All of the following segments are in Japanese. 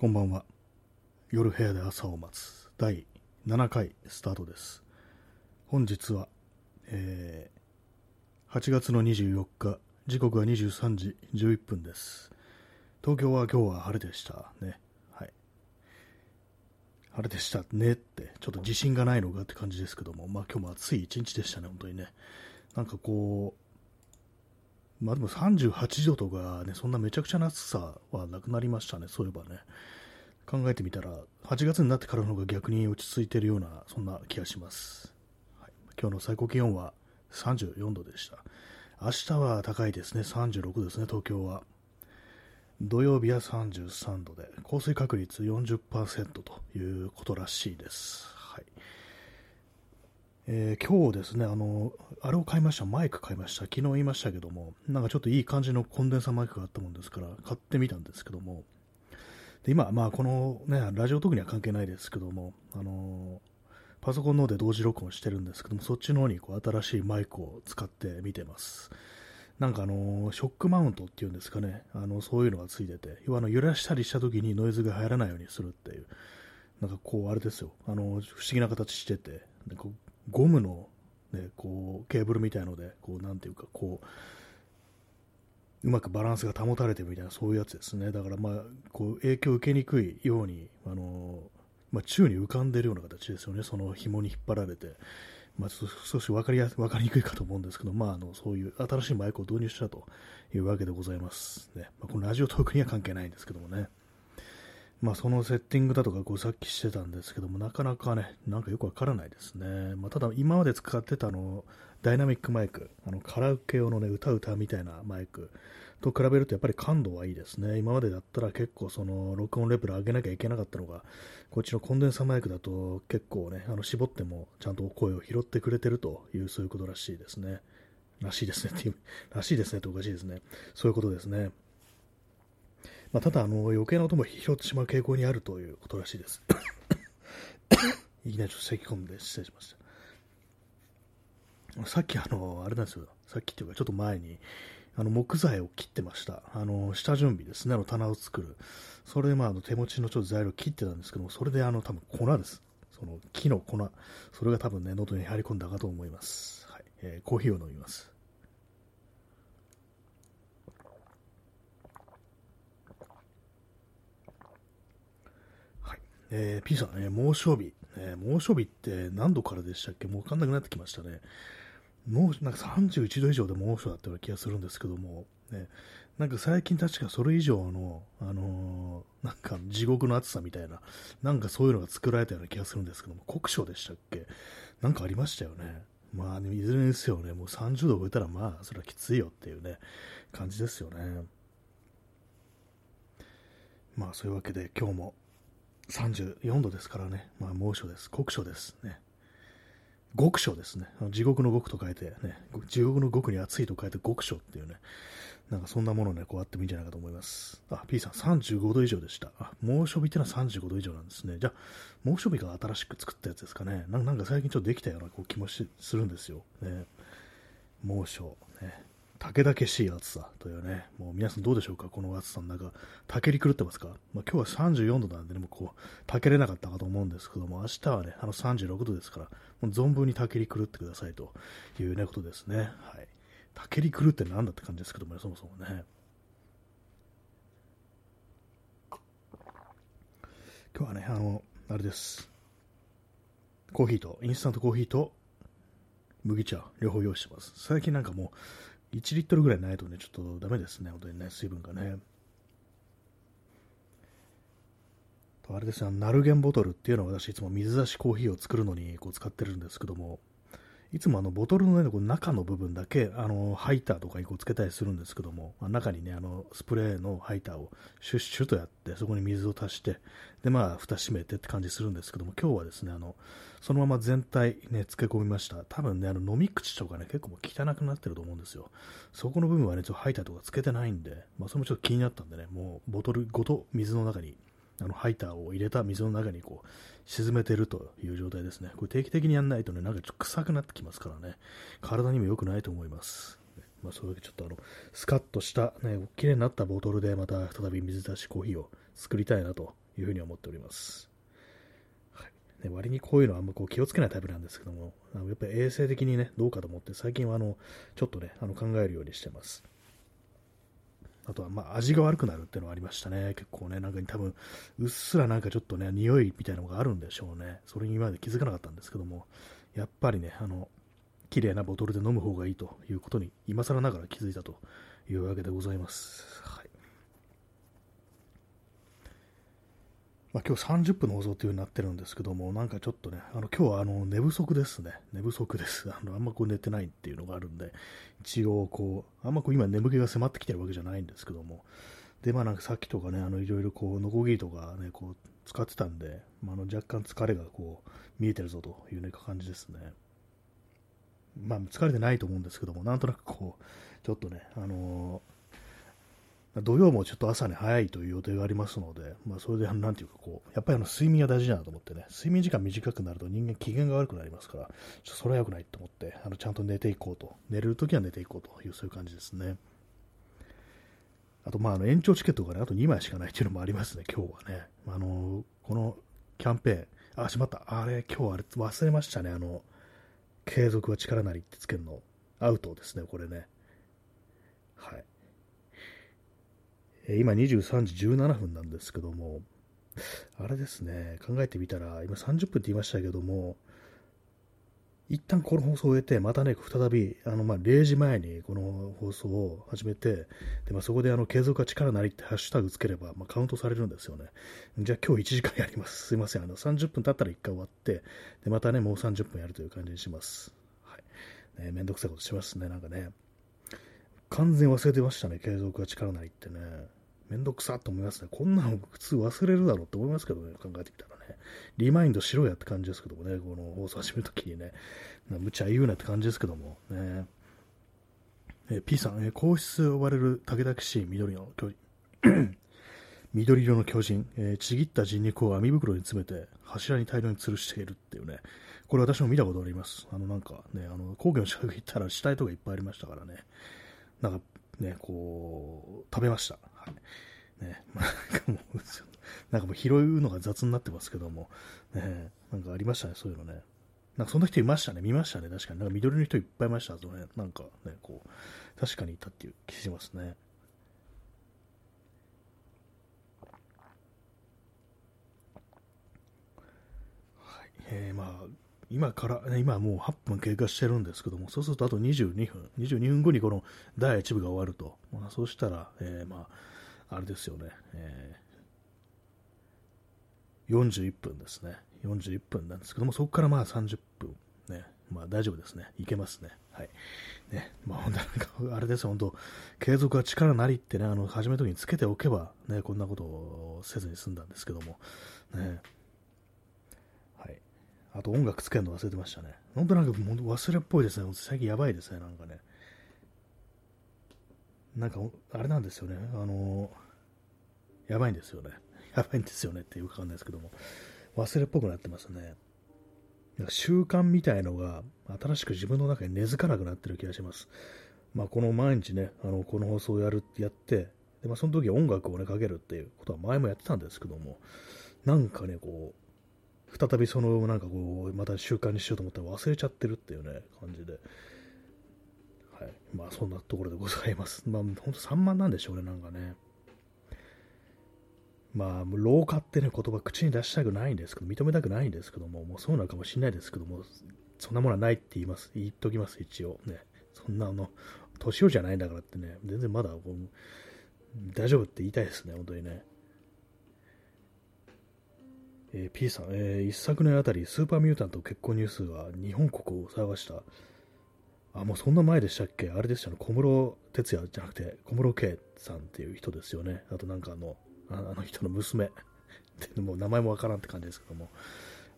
こんばんは。夜部屋で朝を待つ第7回スタートです。本日は、えー8月の24日、時刻は23時11分です。東京は今日は晴れでしたね。はい。晴れでしたねって、ちょっと自信がないのかって感じですけども、まあ今日も暑い一日でしたね、本当にね。なんかこう、まあでも38度とかね、そんなめちゃくちゃな暑さはなくなりましたね、そういえばね。考えてみたら、8月になってからの方が逆に落ち着いてるような、そんな気がします。はい、今日の最高気温は34度でした。明日は高いですね、36ですね、東京は。土曜日は33度で、降水確率40%ということらしいです。えー今日ですねあの、あれを買いました、マイク買いました、昨日言いましたけども、なんかちょっといい感じのコンデンサーマイクがあったもんですから、買ってみたんですけども、で今、まあ、この、ね、ラジオ特には関係ないですけども、あのパソコンの方で同時録音してるんですけども、そっちの方にこう新しいマイクを使ってみてます。なんかあのショックマウントっていうんですかね、あのそういうのがついてて、要はあの揺らしたりした時にノイズが入らないようにするっていう、なんかこう、あれですよ、あの不思議な形してて、でこゴムの、ね、こうケーブルみたいので、こうなんていうか、こう、うまくバランスが保たれてるみたいな、そういうやつですね。だから、まあ、こう、影響を受けにくいように、あの、まあ、宙に浮かんでるような形ですよね。その紐に引っ張られて。まあ、少し分かりや分かりにくいかと思うんですけど、まあ、あの、そういう新しいマイクを導入したというわけでございます。ね。まあ、このラジオトークには関係ないんですけどもね。まあ、そのセッティングだとか、こう、さっきしてたんですけども、なかなかね、なんかよくわからないですね。まあ、ただ、今まで使ってたあの、ダイナミックマイク、あの、カラオケ用のね、歌歌みたいなマイクと比べると、やっぱり感度はいいですね。今までだったら結構、その、録音レベル上げなきゃいけなかったのが、こっちのコンデンサーマイクだと、結構ね、あの、絞っても、ちゃんと声を拾ってくれてるという、そういうことらしいですね。らしいですねっていう、らしいですねっておかしいですね。そういうことですね。まあ、ただあの、余計な音も拾ってしまう傾向にあるということらしいです。いきなりちょっと咳き込んで失礼しました。さっきあの、あれなんですよ。さっきっていうかちょっと前に、あの、木材を切ってました。あの、下準備ですね。あの、棚を作る。それでまあ、あの手持ちのちょっと材料切ってたんですけども、それであの、多分粉です。その木の粉。それが多分ね、喉に入り込んだかと思います。はい。えーコーヒーを飲みます。えー、P さんね、猛暑日。えー猛暑日って何度からでしたっけ？もう分かんなくなってきましたね。猛暑なんか31度以上で猛暑だったような気がするんですけども、ね、なんか最近確かそれ以上の、あのーなんか地獄の暑さみたいな、なんかそういうのが作られたような気がするんですけども、酷暑でしたっけ？なんかありましたよね。まあ、ね、いずれにせよね、もう30度超えたらまあ、それはきついよっていうね、感じですよね。まあ、そういうわけで今日も34度ですからね、まあ、猛暑です。酷暑ですね。極暑ですね。地獄の極と書いて、ね、地獄の極に暑いと書いて極暑っていうね、なんかそんなものね、こうあってもいいんじゃないかと思います。あ、P さん35度以上でした。あ、猛暑日ってのは35度以上なんですね。じゃあ、猛暑日が新しく作ったやつですかね。なんか最近ちょっとできたようなこう気もするんですよ。ね、猛暑、ね。竹々しい暑さというね、もう皆さんどうでしょうか、この暑さの中、たけり狂ってますか、まあ、今日は34度なんでね、もうこう、たけれなかったかと思うんですけども、明日はね、あの36度ですから、もう存分にたけり狂ってくださいというね、ことですね。はい。たけり狂ってなんだって感じですけどもね、そもそもね。今日はね、あの、あれです。コーヒーと、インスタントコーヒーと、麦茶、両方用意してます。最近なんかもう、1リットルぐらいないとね、ちょっとダメですね、本当にね、水分がね。あれですね、ナルゲンボトルっていうのは私いつも水出しコーヒーを作るのにこう使ってるんですけども、いつもあのボトルの、ね、こう中の部分だけあのハイターとかにこうつけたりするんですけども、まあ中にね、あのスプレーのハイターをシュッシュとやって、そこに水を足して、で、まあ、蓋閉めてって感じするんですけども、今日はですね、あの、そのまま全体ね、漬け込みました。多分ね、あの飲み口とかね、結構汚くなってると思うんですよ。そこの部分はね、ちょっとハイターとかつけてないんで、まあ、それもちょっと気になったんでね、もうボトルごと水の中に、あのハイターを入れた水の中にこう沈めてるという状態ですね。これ定期的にやんないとね、なんかちょっと臭くなってきますからね、体にも良くないと思います。まあ、それだけちょっとあの、スカッとした、ね、綺麗になったボトルでまた再び水出しコーヒーを作りたいなというふうに思っております。はいね、割にこういうのはあんまこう気をつけないタイプなんですけども、あのやっぱり衛生的にね、どうかと思って、最近はあのちょっとね、あの考えるようにしてます。あとは、まあ、味が悪くなるっていうのはありましたね。結構ね、なんか多分、うっすらなんかちょっとね、匂いみたいなのがあるんでしょうね。それに今まで気づかなかったんですけども、やっぱりね、あの、綺麗なボトルで飲む方がいいということに、今更ながら気づいたというわけでございます。はい。まあ、今日30分の放送という風になってるんですけども、なんかちょっとね、あの今日はあの寝不足ですね。寝不足です。あのあんまこう寝てないっていうのがあるんで、一応こう、あんまこう今眠気が迫ってきてるわけじゃないんですけども、で、まあなんかさっきとかね、あのいろいろこう、ノコギリとかね、こう使ってたんで、まあ、の若干疲れがこう、見えてるぞというね、感じですね。まあ疲れてないと思うんですけども、なんとなくこう、ちょっとね、あのー土曜もちょっと朝に早いという予定がありますので、まあ、それで、なんていうかこう、やっぱりあの睡眠が大事だなと思ってね、睡眠時間短くなると人間機嫌が悪くなりますから、ちょっとそれは良くないと思って、あのちゃんと寝ていこうと、寝れるときは寝ていこうという、そういう感じですね。あと、まあ、あの延長チケットがね、あと2枚しかないっていうのもありますね、今日はね。あのこのキャンペーン、あ、しまった、あれ、今日あれ忘れましたね、あの、継続は力なりってつけるの、アウトですね、これね。はい。今23時17分なんですけども、あれですね、考えてみたら、今30分って言いましたけども、一旦この放送を終えて、またね、再び、あの、ま、0時前にこの放送を始めて、で、ま、そこであの、継続は力なりってハッシュタグつければ、ま、カウントされるんですよね。じゃあ今日1時間やります。すいません。あの、30分経ったら1回終わって、で、またね、もう30分やるという感じにします。はい。ね、めんどくさいことしますね、なんかね。完全忘れてましたね、継続は力なりってね。めんどくさと思いますね。こんなの普通忘れるだろうって思いますけどね、考えてみたらね。リマインドしろやって感じですけどもね、この放送始めるときにね、無茶言うなって感じですけども、ね。え P さん、え皇室呼ばれる竹々しい緑の巨人、緑色の巨人、えー、ちぎった人肉を網袋に詰めて柱に大量に吊るしているっていうね、これ私も見たことあります。あのなんかね、あの皇居の近く行ったら死体とかいっぱいありましたからね、なんかね、こう、食べました。ね、なんかもう、なんかもう拾うのが雑になってますけども、ね、なんかありましたね、そういうのね。なんかそんな人いましたね、見ましたね、確かに。なんか緑の人いっぱいいましたね、なんかね、こう、確かにいたっていう気しますね。はい、えー、まあ、今から、今もう8分経過してるんですけども、そうするとあと22分、22分後にこの第1部が終わると、まあ、そうしたら、えー、まあ、あれですよね、えー、41分ですね、41分なんですけども、そこからまあ30分、ね、まあ大丈夫ですね、いけますね。はい。ね、まあ本当なんか、あれですよ、本当、継続は力なりってね、あの、始めるときにつけておけば、ね、こんなことをせずに済んだんですけども、ね、はい。あと音楽つけるの忘れてましたね。本当なんか忘れっぽいですね。最近やばいですね、なんかね。なんか、あれなんですよね。あのやばいんですよね。やばいんですよねっていうかわかんないですけども。忘れっぽくなってますね。なんか習慣みたいのが新しく自分の中に根付かなくなってる気がします。まあ、この毎日ね、あのこの放送をやるやって、でまあ、その時音楽をね、かけるっていうことは前もやってたんですけども、なんかね、こう、再びそのなんかこうまた習慣にしようと思ったら忘れちゃってるっていうね感じで、はい、まあそんなところでございます。まあ本当散漫なんでしょうね、なんかね。まあ、老化ってね、言葉口に出したくないんですけど、認めたくないんですけども、もうそうなのかもしれないですけども、そんなものはないって言います、言っときます、一応。ね。そんなあの、年寄りじゃないんだからってね、全然まだ、大丈夫って言いたいですね、本当にね。えー、P さん、えー、一昨年あたりスーパーミュータント結婚ニュースは日本国を騒がした。あ、もうそんな前でしたっけ？あれでしたね。小室哲也じゃなくて、小室圭さんっていう人ですよね。あとなんかあの、あの人の娘。っ てもう名前もわからんって感じですけども。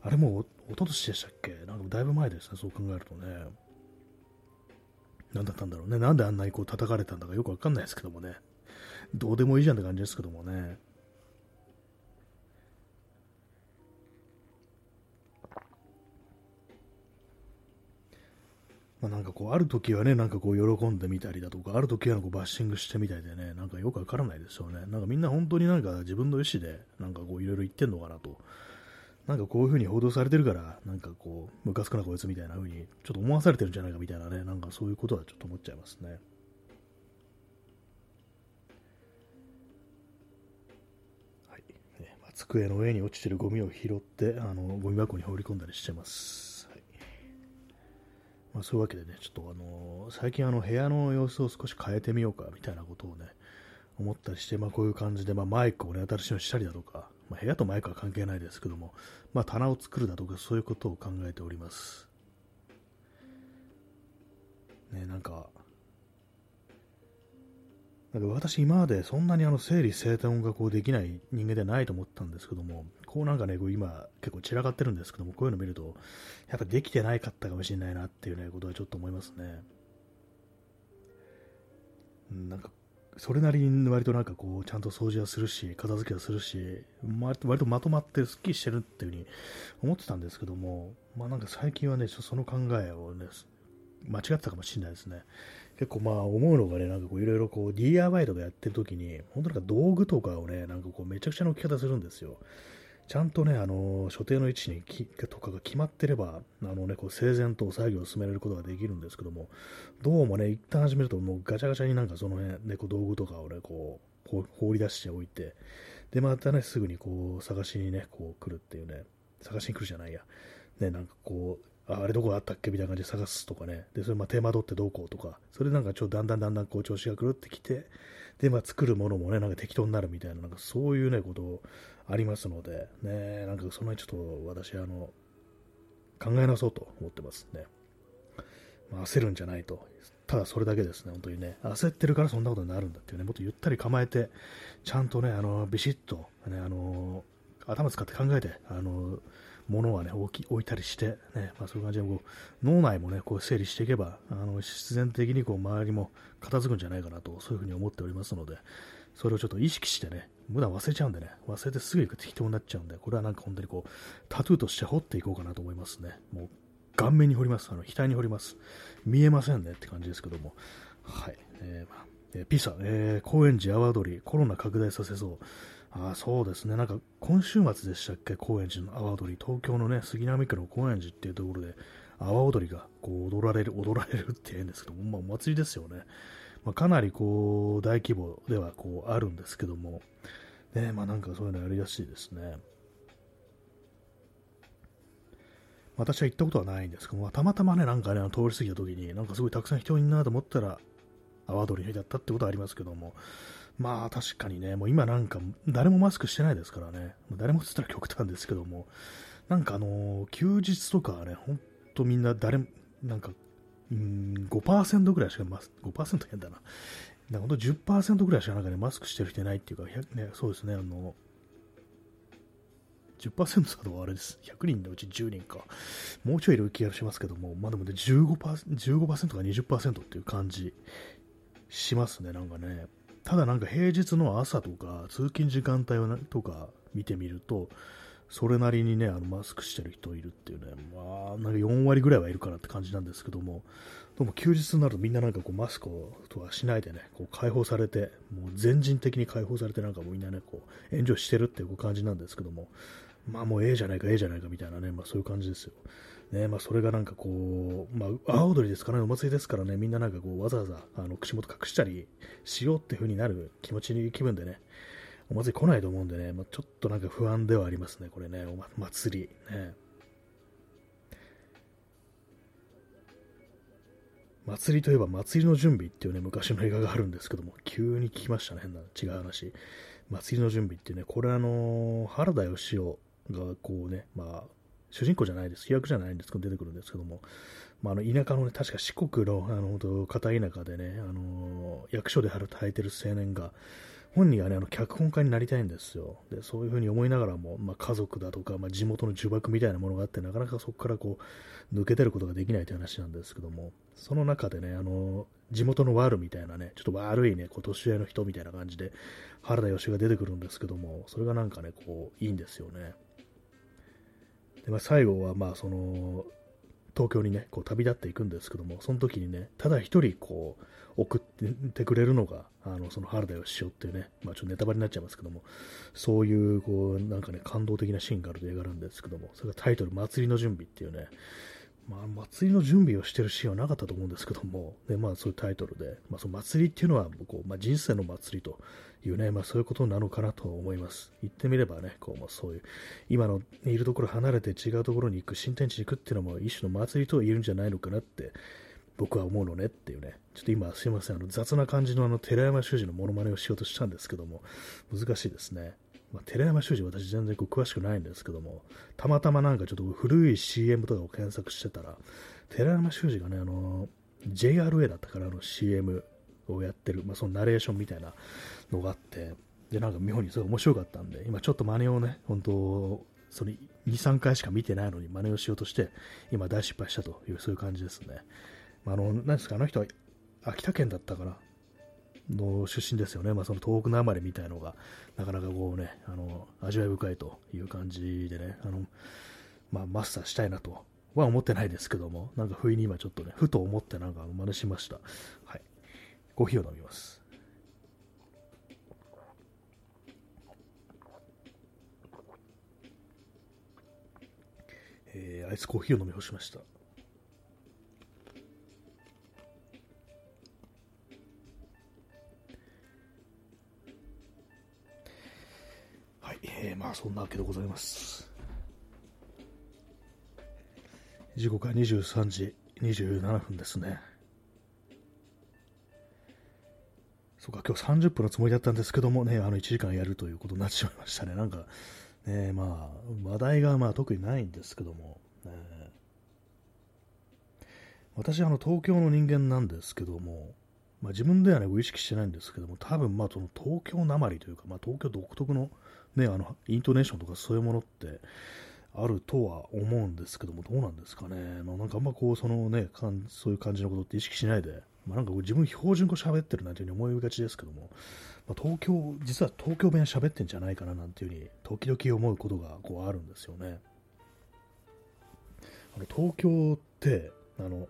あれもおととしでしたっけ？なんかだいぶ前ですね。そう考えるとね。何だったんだろうね。なんであんなにこう叩かれたんだかよくわかんないですけどもね。どうでもいいじゃんって感じですけどもね。まあ、なんかこう、ある時はね、なんかこう、喜んでみたりだとか、ある時はこうバッシングしてみたいでね、なんかよくわからないですよね。なんかみんな本当になんか自分の意思で、なんかこう、いろいろ言ってんのかなと。なんかこういう風に報道されてるから、なんかこう、ムカつくなこいつみたいな風に、ちょっと思わされてるんじゃないかみたいなね、なんかそういうことはちょっと思っちゃいますね。はい。まあ、机の上に落ちてるゴミを拾って、あの、ゴミ箱に放り込んだりしてます。まあ、そういうわけでね、ちょっとあのー、最近あの部屋の様子を少し変えてみようかみたいなことをね、思ったりして、まあ、こういう感じで、まあ、マイクをね、新しいのしたりだとか、まあ、部屋とマイクは関係ないですけども、まあ、棚を作るだとか、そういうことを考えております。ね、なんか、なんか私今までそんなにあの整理整頓がこうできない人間ではないと思ったんですけども、こうなんかね、こう今結構散らかってるんですけども、こういうの見ると、やっぱできてないかったかもしれないなっていうね、ことはちょっと思いますね。なんか、それなりに割となんかこう、ちゃんと掃除はするし、片付けはするし、割と割とまとまってスッキリしてるっていうふうに思ってたんですけども、まあなんか最近はね、その考えをね、間違ってたかもしれないですね。結構まあ思うのがね、なんかこういろいろこう DIY とかやってる時に、本当なんか道具とかをね、なんかこうめちゃくちゃな置き方するんですよ。ちゃんとね、あの、所定の位置にきとかが決まってれば、あのね、こう整然と作業を進められることができるんですけども、どうもね、一旦始めるともうガチャガチャになんかその辺、ね、こう道具とかをね、こう、放り出しておいて、で、またね、すぐにこう、探しにね、こう来るっていうね、探しに来るじゃないや。ね、なんかこう、ああれどこあったっけ？みたいな感じで探すとかね。で、それまあ手間取ってどうこうとか、それなんかちょっとだんだんだんだんこう調子が狂ってきて、で、まあ作るものもね、なんか適当になるみたいな、なんかそういうね、ことありますので、ね、なんかその辺ちょっと私、あの、考え直そうと思ってますね。まあ、焦るんじゃないと。ただそれだけですね、本当にね。焦ってるからそんなことになるんだっていうね、もっとゆったり構えて、ちゃんとね、あの、ビシッと、ね、あの、頭使って考えて、あの、物はね、置き置いたりして、ね、まあ、そういう感じでこう脳内もね、こう整理していけば、あの必然的にこう周りも片付くんじゃないかなと、そういうふうに思っておりますので、それをちょっと意識してね、無駄忘れちゃうんでね、忘れてすぐ行く適当になっちゃうんで、これはなんか本当にこう、タトゥーとして彫っていこうかなと思いますね。もう、顔面に彫ります。あの、額に彫ります。見えませんねって感じですけども。はい。えー、まあ、えー、ピサ、えー、高円寺阿波踊り、コロナ拡大させそう。あそうですね、なんか今週末でしたっけ、高円寺の阿波踊り、東京のね、杉並区の高円寺っていうところで、阿波踊りがこう踊られる、踊られるって言うんですけども、まあ、お祭りですよね。まあ、かなりこう大規模ではこうあるんですけども、ね、まあ、なんかそういうのやりやすいですね。私は行ったことはないんですけども、たまたまね、なんかね、通り過ぎた時に、なんかすごいたくさん人いるなと思ったら、阿波踊りだったってことはありますけども、まあ確かにね、もう今なんか誰もマスクしてないですからね、誰もって言ったら極端ですけども、なんかあのー、休日とかはね、ほんとみんな誰も、なんか、うん、5%ぐらいしかマス、5%変だな。なんかほんと10%ぐらいしかなんかね、マスクしてる人いないっていうか、ね、そうですね、あの、10%だとあれです。100人のうち10人か。もうちょいいる気がしますけども、まあでもね、15%, 15か20%っていう感じしますね、なんかね。ただなんか平日の朝とか通勤時間帯とか見てみると、それなりにね、あのマスクしてる人いるっていうね、まあ、なんか4割ぐらいはいるかなって感じなんですけども、でも休日になるとみんななんかこうマスクとはしないでね、こう解放されて、もう全人的に解放されてなんかもうみんなね、こう、援助してるっていう感じなんですけども、まあもうええじゃないか、ええじゃないかみたいなね、まあそういう感じですよ。ね、まあそれがなんかこう、まあ、阿踊りですからね、お祭りですからね、みんななんかこう、わざわざ、あの、口元隠したりしようっていう風になる気持ちに、気分でね、お祭り来ないと思うんでね、まあ、ちょっとなんか不安ではありますね、これね、お祭り。ね。祭りといえば祭りの準備っていうね、昔の映画があるんですけども、急に聞きましたね、変な、違う話。祭りの準備っていうね、これあのー、原田義雄がこうね、まあ、主人公じゃないです、飛躍じゃないんですけど、出てくるんですけども、まあ、あの田舎のね、確か四国の、あの、片田舎でね、あの役所で働いてる青年が、本人がね、あの、脚本家になりたいんですよ。で、そういうふうに思いながらも、まあ、家族だとか、まあ、地元の呪縛みたいなものがあって、なかなかそこからこう、抜け出ることができないという話なんですけども、その中でね、あの、地元の悪みたいなね、ちょっと悪いね、こう年上の人みたいな感じで、原田義が出てくるんですけども、それがなんかね、こう、いいんですよね。で、まあ、最後は、まあ、その、東京にね、こう旅立っていくんですけども、その時にね、ただ一人こう、送ってくれるのが、あの、その原田義雄っていうね、まあちょっとネタバレになっちゃいますけども、そういう、こう、なんかね、感動的なシーンがある映画なんですけども、それがタイトル、祭りの準備っていうね、まあ、祭りの準備をしてるシーンはなかったと思うんですけども、でまあ、そういうタイトルで、まあ、その祭りっていうのはこう、まあ、人生の祭りというね、まあ、そういうことなのかなと思います。言ってみればね、こうまあ、そういう、今のいるところ離れて違うところに行く、新天地に行くっていうのも一種の祭りと言えるんじゃないのかなって僕は思うのねっていうね、ちょっと今すいません、あの雑な感じのあの寺山修司のモノマネをしようとしたんですけども、難しいですね。まあ、寺山修司私全然こう詳しくないんですけども、たまたまなんかちょっと古い CM とかを検索してたら、寺山修司がね、あの、JRA だったからの CM をやってる、まあ、そのナレーションみたいなのがあって、で、なんか妙にすごい面白かったんで、今ちょっと真似をね、本当その2、3回しか見てないのに真似をしようとして、今大失敗したという、そういう感じですね。まあ、あの、何ですか、あの人は秋田県だったかな、の出身ですよね。まあ、その東北の余りみたいのが、なかなかこうね、あの、味わい深いという感じでね、あの、まあ、マスターしたいなとは思ってないですけども、なんか不意に今ちょっとね、ふと思ってなんか真似しました。はい。コーヒーを飲みます。えー、アイスコーヒーを飲み干しました。えー、まあそんなわけでございます。時刻は23時27分ですね。そうか、今日30分のつもりだったんですけどもね、あの1時間やるということになってしまいましたね。なんか、ね、まあ、話題がまあ特にないんですけども、ね、私、あの、東京の人間なんですけども、まあ、自分ではね、意識してないんですけども、多分、まあ、その東京なまりというか、まあ、東京独特のね、あの、イントネーションとかそういうものってあるとは思うんですけども、どうなんですかね。まあ、なんかあんまこう、そのね、かんそういう感じのことって意識しないで、まあ、なんか自分標準語喋ってるなんていうふうに思いがちですけども、まあ、東京、実は東京弁喋ってんじゃないかななんていうふうに、時々思うことがこうあるんですよね。あの東京って、あの、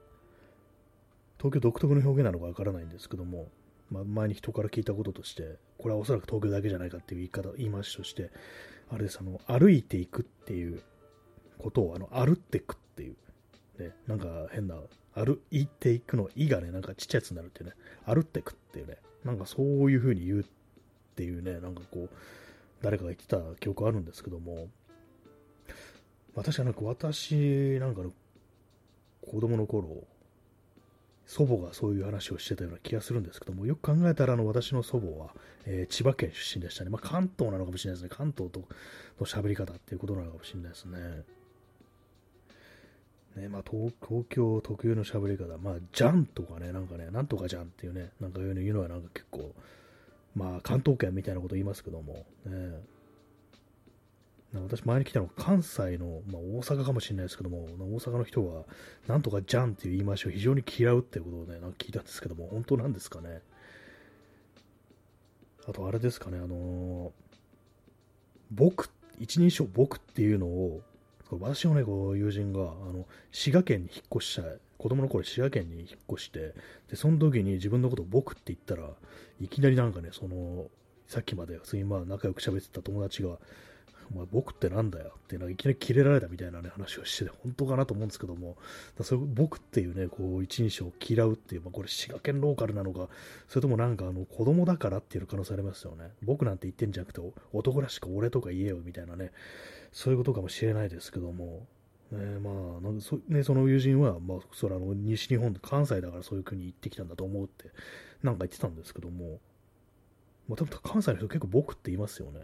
東京独特の表現なのかわからないんですけども、まあ、前に人から聞いたこととして、これはおそらく東京だけじゃないかっていう言い方、言い回しとして、あれです、あの、歩いていくっていうことを、あの、歩っていくっていう、ね、なんか変な、歩いていくの、いがね、なんかちっちゃいやつになるっていうね、歩っていくっていうね、なんかそういう風に言うっていうね、なんかこう、誰かが言ってた記憶あるんですけども、まあ、確かなんか私、なんかの子供の頃、祖母がそういう話をしてたような気がするんですけども、よく考えたらあの私の祖母は、えー、千葉県出身でしたね。まあ、関東なのかもしれないですね。関東との喋り方っていうことなのかもしれないですね。ねまあ、東京特有の喋り方、まあ、じゃんとかね、なんかね、なんとかじゃんっていうね、なんか言うのはなんか結構、まあ、関東圏みたいなこと言いますけども、ね、私前に来たのは関西の、まあ、大阪かもしれないですけども、大阪の人は、なんとかじゃんっていう言い回しを非常に嫌うっていうことをね、なんか聞いたんですけども、本当なんですかね？あとあれですかね、あのー、僕、一人称僕っていうのを、私のね、こう友人が、あの、滋賀県に引っ越した、子供の頃滋賀県に引っ越して、で、その時に自分のことを僕って言ったら、いきなりなんかね、その、さっきまで普通にまあ仲良く喋ってた友達が、お前僕ってなんだよっていうのがいきなりキレられたみたいなね話をしてて、本当かなと思うんですけども、それ僕っていうね、こう、一人称を嫌うっていう、まあ、これ滋賀県ローカルなのか、それともなんかあの、子供だからっていう可能性ありますよね。僕なんて言ってんじゃなくて、男らしく俺とか言えよみたいなね、そういうことかもしれないですけども、ね、まあ、なんそね、その友人は、まあ、それあの西日本、関西だからそういう国に行ってきたんだと思うって、なんか言ってたんですけども、まあ、多分関西の人結構僕って言いますよね。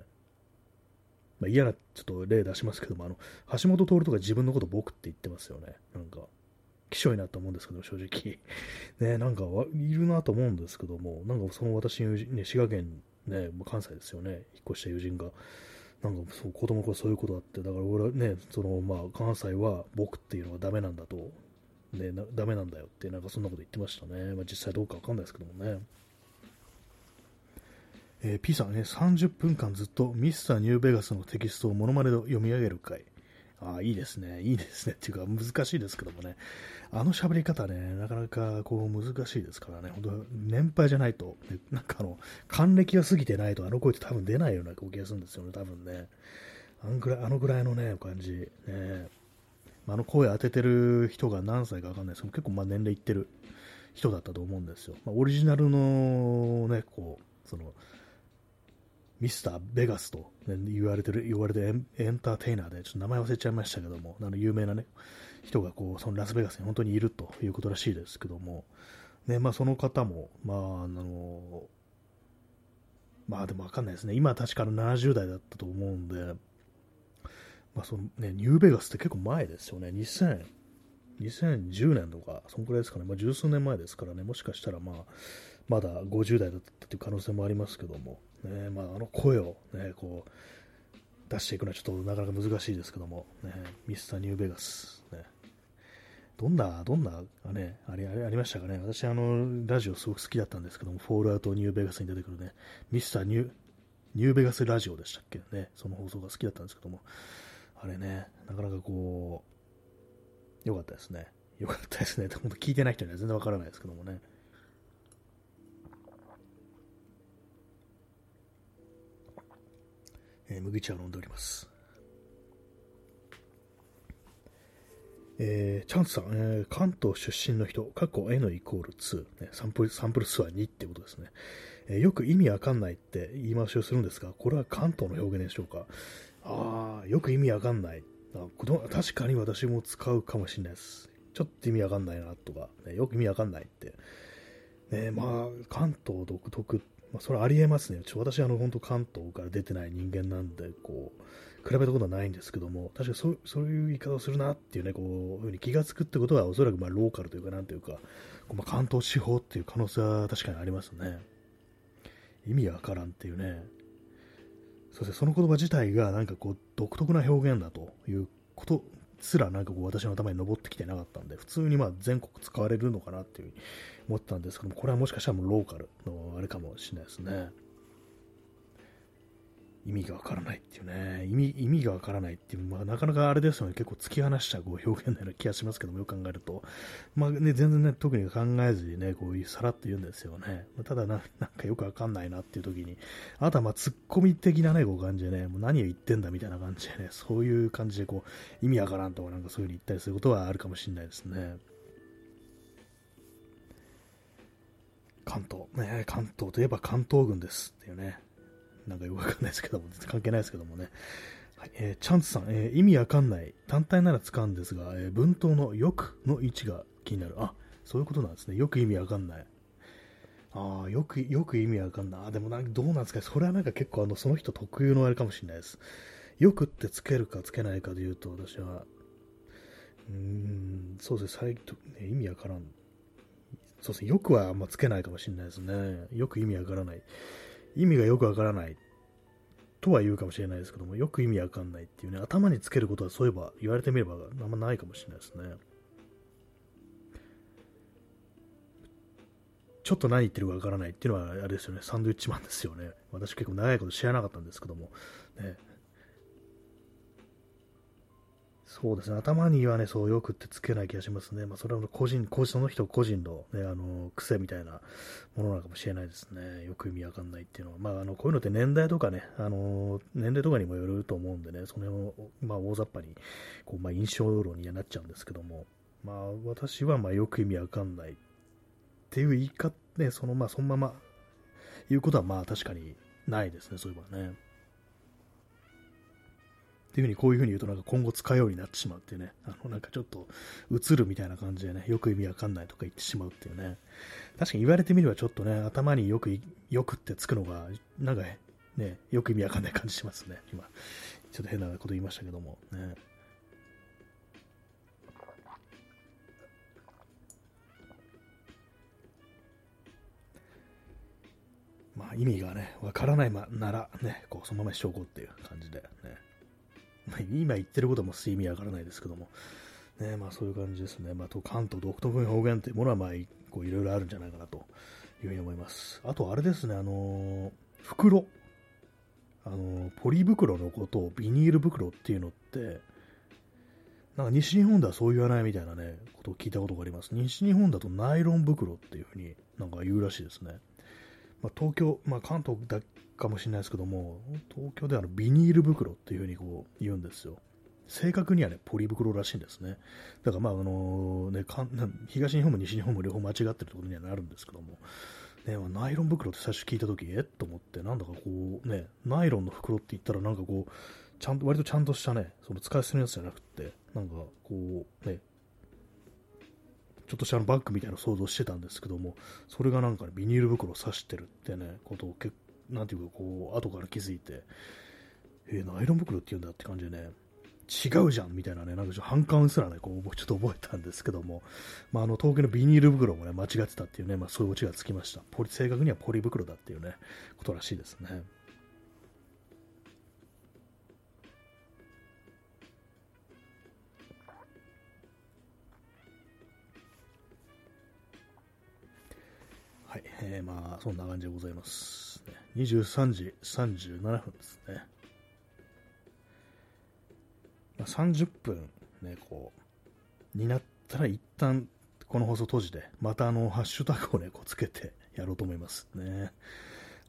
まあ、嫌なちょっと例出しますけども、あの橋本徹とか自分のこと僕って言ってますよね。なんか、きしょいなと思うんですけど、正直。ね、なんかいるなと思うんですけども、なんかその私の友人、ね、滋賀県、ね、関西ですよね、引っ越した友人が、なんかそう子供こそういうことあって、だから俺はね、そのまあ関西は僕っていうのがダメなんだと、ね、ダメなんだよって、なんかそんなこと言ってましたね。まあ、実際どうかわかんないですけどもね。えー、P さんね、30分間ずっとミスターニューベガスのテキストをモノマネで読み上げる回。ああ、いいですね。いいですね。っていうか、難しいですけどもね。あの喋り方ね、なかなかこう難しいですからね。本当年配じゃないと、なんかあの、還暦が過ぎてないとあの声って多分出ないような気がするんですよね、多分ね。あのぐらい、あのぐらいのね、感じ。ね、あの声当ててる人が何歳かわかんないですけど、結構まあ年齢いってる人だったと思うんですよ。まあ、オリジナルのね、こう、その、ミスター・ベガスと、ね、言われてる、言われてるエンターテイナーで、ちょっと名前忘れちゃいましたけども、あの有名なね、人がこう、そのラスベガスに本当にいるということらしいですけども、ね、まあその方も、まあ、あの、まあでもわかんないですね。今は確かの70代だったと思うんで、まあそのね、ニューベガスって結構前ですよね。2000、2010年とか、そんくらいですかね。まあ十数年前ですからね、もしかしたらまあ、まだ50代だったという可能性もありますけども、ねまあ、あの声を、ね、こう出していくのはちょっとなかなか難しいですけども、ね、ミスターニューベガス、ね、どんな、どんな、ね、あれあれありましたかね、私、あのラジオすごく好きだったんですけども、フォールアウトニューベガスに出てくるね、ミスターニューニューベガスラジオでしたっけね、その放送が好きだったんですけども、あれね、なかなかこう、よかったですね。よかったですね。本当聞いてない人には全然わからないですけどもね。えー、麦茶を飲んでおります。えー、チャンスさん、えー、関東出身の人、過去 N イコール2、ね、サンプル、サンプル数は2ってことですね。えー、よく意味わかんないって言い回しをするんですが、これは関東の表現でしょうか？ああ、よく意味わかんないあ。確かに私も使うかもしれないです。ちょっと意味わかんないなとか、ね、よく意味わかんないって。ね、まあ、関東独特まあ、それありえますね。ちょ私、あの、本当関東から出てない人間なんで、こう、比べたことはないんですけども、確かにそうそういう言い方をするなっていうね、こう、ふうに気がつくってことは、おそらく、まあ、ローカルというか、なんというか、こうまあ、関東地方っていう可能性は確かにありますね。意味わからんっていうね。そしてその言葉自体が、なんかこう、独特な表現だということすら、なんかこう、私の頭に上ってきてなかったんで、普通にまあ、全国使われるのかなっていう思ったんですけども、これはもしかしたらもうローカルのあれかもしれないですね。意味がわからないっていうね、意味意味がわからないっていう、まあ、なかなかあれですよね、結構突き放しちゃうこう表現のような気がしますけども、よく考えると、まあね、全然ね、特に考えずにね、こういうさらっと言うんですよね。ただな、なんかよくわかんないなっていう時に、あとはまあ、ツッコミ的なね、こう感じでね、もう何を言ってんだみたいな感じでね、そういう感じでこう、意味わからんとかなんかそういう風に言ったりすることはあるかもしれないですね。関東、ね、関東といえば関東軍ですっていうね、なんかよくわかんないですけども、関係ないですけどもね。はいえー、チャンツさん、えー、意味わかんない。単体なら使うんですが、えー、文頭のよくの位置が気になる。あ、そういうことなんですね。よく意味わかんない。ああ、よく、よく意味わかんない。あでもなんかどうなんですか？それはなんか結構あの、その人特有のあれかもしれないです。よくってつけるかつけないかで言うと、私は、うーん、そうですね、最、意味わからん。そうですね、よくはあんまつけないかもしれないですね。よく意味わからない。意味がよくわからないとは言うかもしれないですけども、よく意味わかんないっていうね、頭につけることはそういえば言われてみればあんまないかもしれないですね。ちょっと何言ってるかわからないっていうのはあれですよね、サンドウィッチマンですよね。私結構長いこと知らなかったんですけども、ね、そうですね、頭にはね、そうよくってつけない気がしますね。まあ、それは個人、個人その人個人の、ね、あの、癖みたいなものなのかもしれないですね。よく意味わかんないっていうのは。まあ、あの、こういうのって年代とかね、あの、年齢とかにもよると思うんでね、その辺を、まあ、大雑把に、こう、まあ、印象論にはなっちゃうんですけども、まあ、私は、まあ、よく意味わかんないっていう言い方、ね、その、まあ、そのまま言うことは、まあ、確かにないですね、そういえばね。っていうふうにこういうふうに言うとなんか今後使うようになってしまうっていうね、あのなんかちょっと映るみたいな感じでね、よく意味わかんないとか言ってしまうっていうね、確かに言われてみればちょっとね、頭によく、よくってつくのが、なんかね、よく意味わかんない感じしますね、今。ちょっと変なこと言いましたけども、ね。まあ意味がね、わからないまならね、こうそのまましとこうっていう感じでね。今言ってることも意味わからないですけども、ね、まあそういう感じですね。まあ、と関東独特の表現というものは、まあ、こういろいろあるんじゃないかなというふうに思います。あと、あれですね、あのー、袋。あのー、ポリ袋のことをビニール袋っていうのって、なんか西日本ではそう言わないみたいなね、ことを聞いたことがあります。西日本だとナイロン袋っていうふうになんか言うらしいですね。まあ、東京、まあ、関東だかもしれないですけども、東京ではビニール袋っていうふうにこう言うんですよ。正確にはね、ポリ袋らしいんですね。だからまあ、あのね、東日本も西日本も両方間違ってるところにはなるんですけども、ね、ナイロン袋って最初聞いたとき、えっ？と思って、なんだかこうね、ナイロンの袋って言ったらなんかこう、ちゃんと、割とちゃんとしたね、その使い捨てのやつじゃなくて、なんかこうね、ちょっとしたバッグみたいな想像してたんですけども、それがなんか、ね、ビニール袋を刺してるってね、ことをけなんていうかこう、後から気づいて、えー、ナイロン袋って言うんだって感じでね、違うじゃんみたいなね、なんか反感すらね、こう、ちょっと覚えたんですけども、まあ、あの、東京のビニール袋もね、間違ってたっていうね、まあ、そういうオチがつきました。ポリ、正確にはポリ袋だっていうね、ことらしいですね。い、えー、まあ、そんな感じでございます。23時37分ですね。ま、30分ね、こう、になったら一旦この放送閉じて、またあの、ハッシュタグをね、こうつけてやろうと思いますね。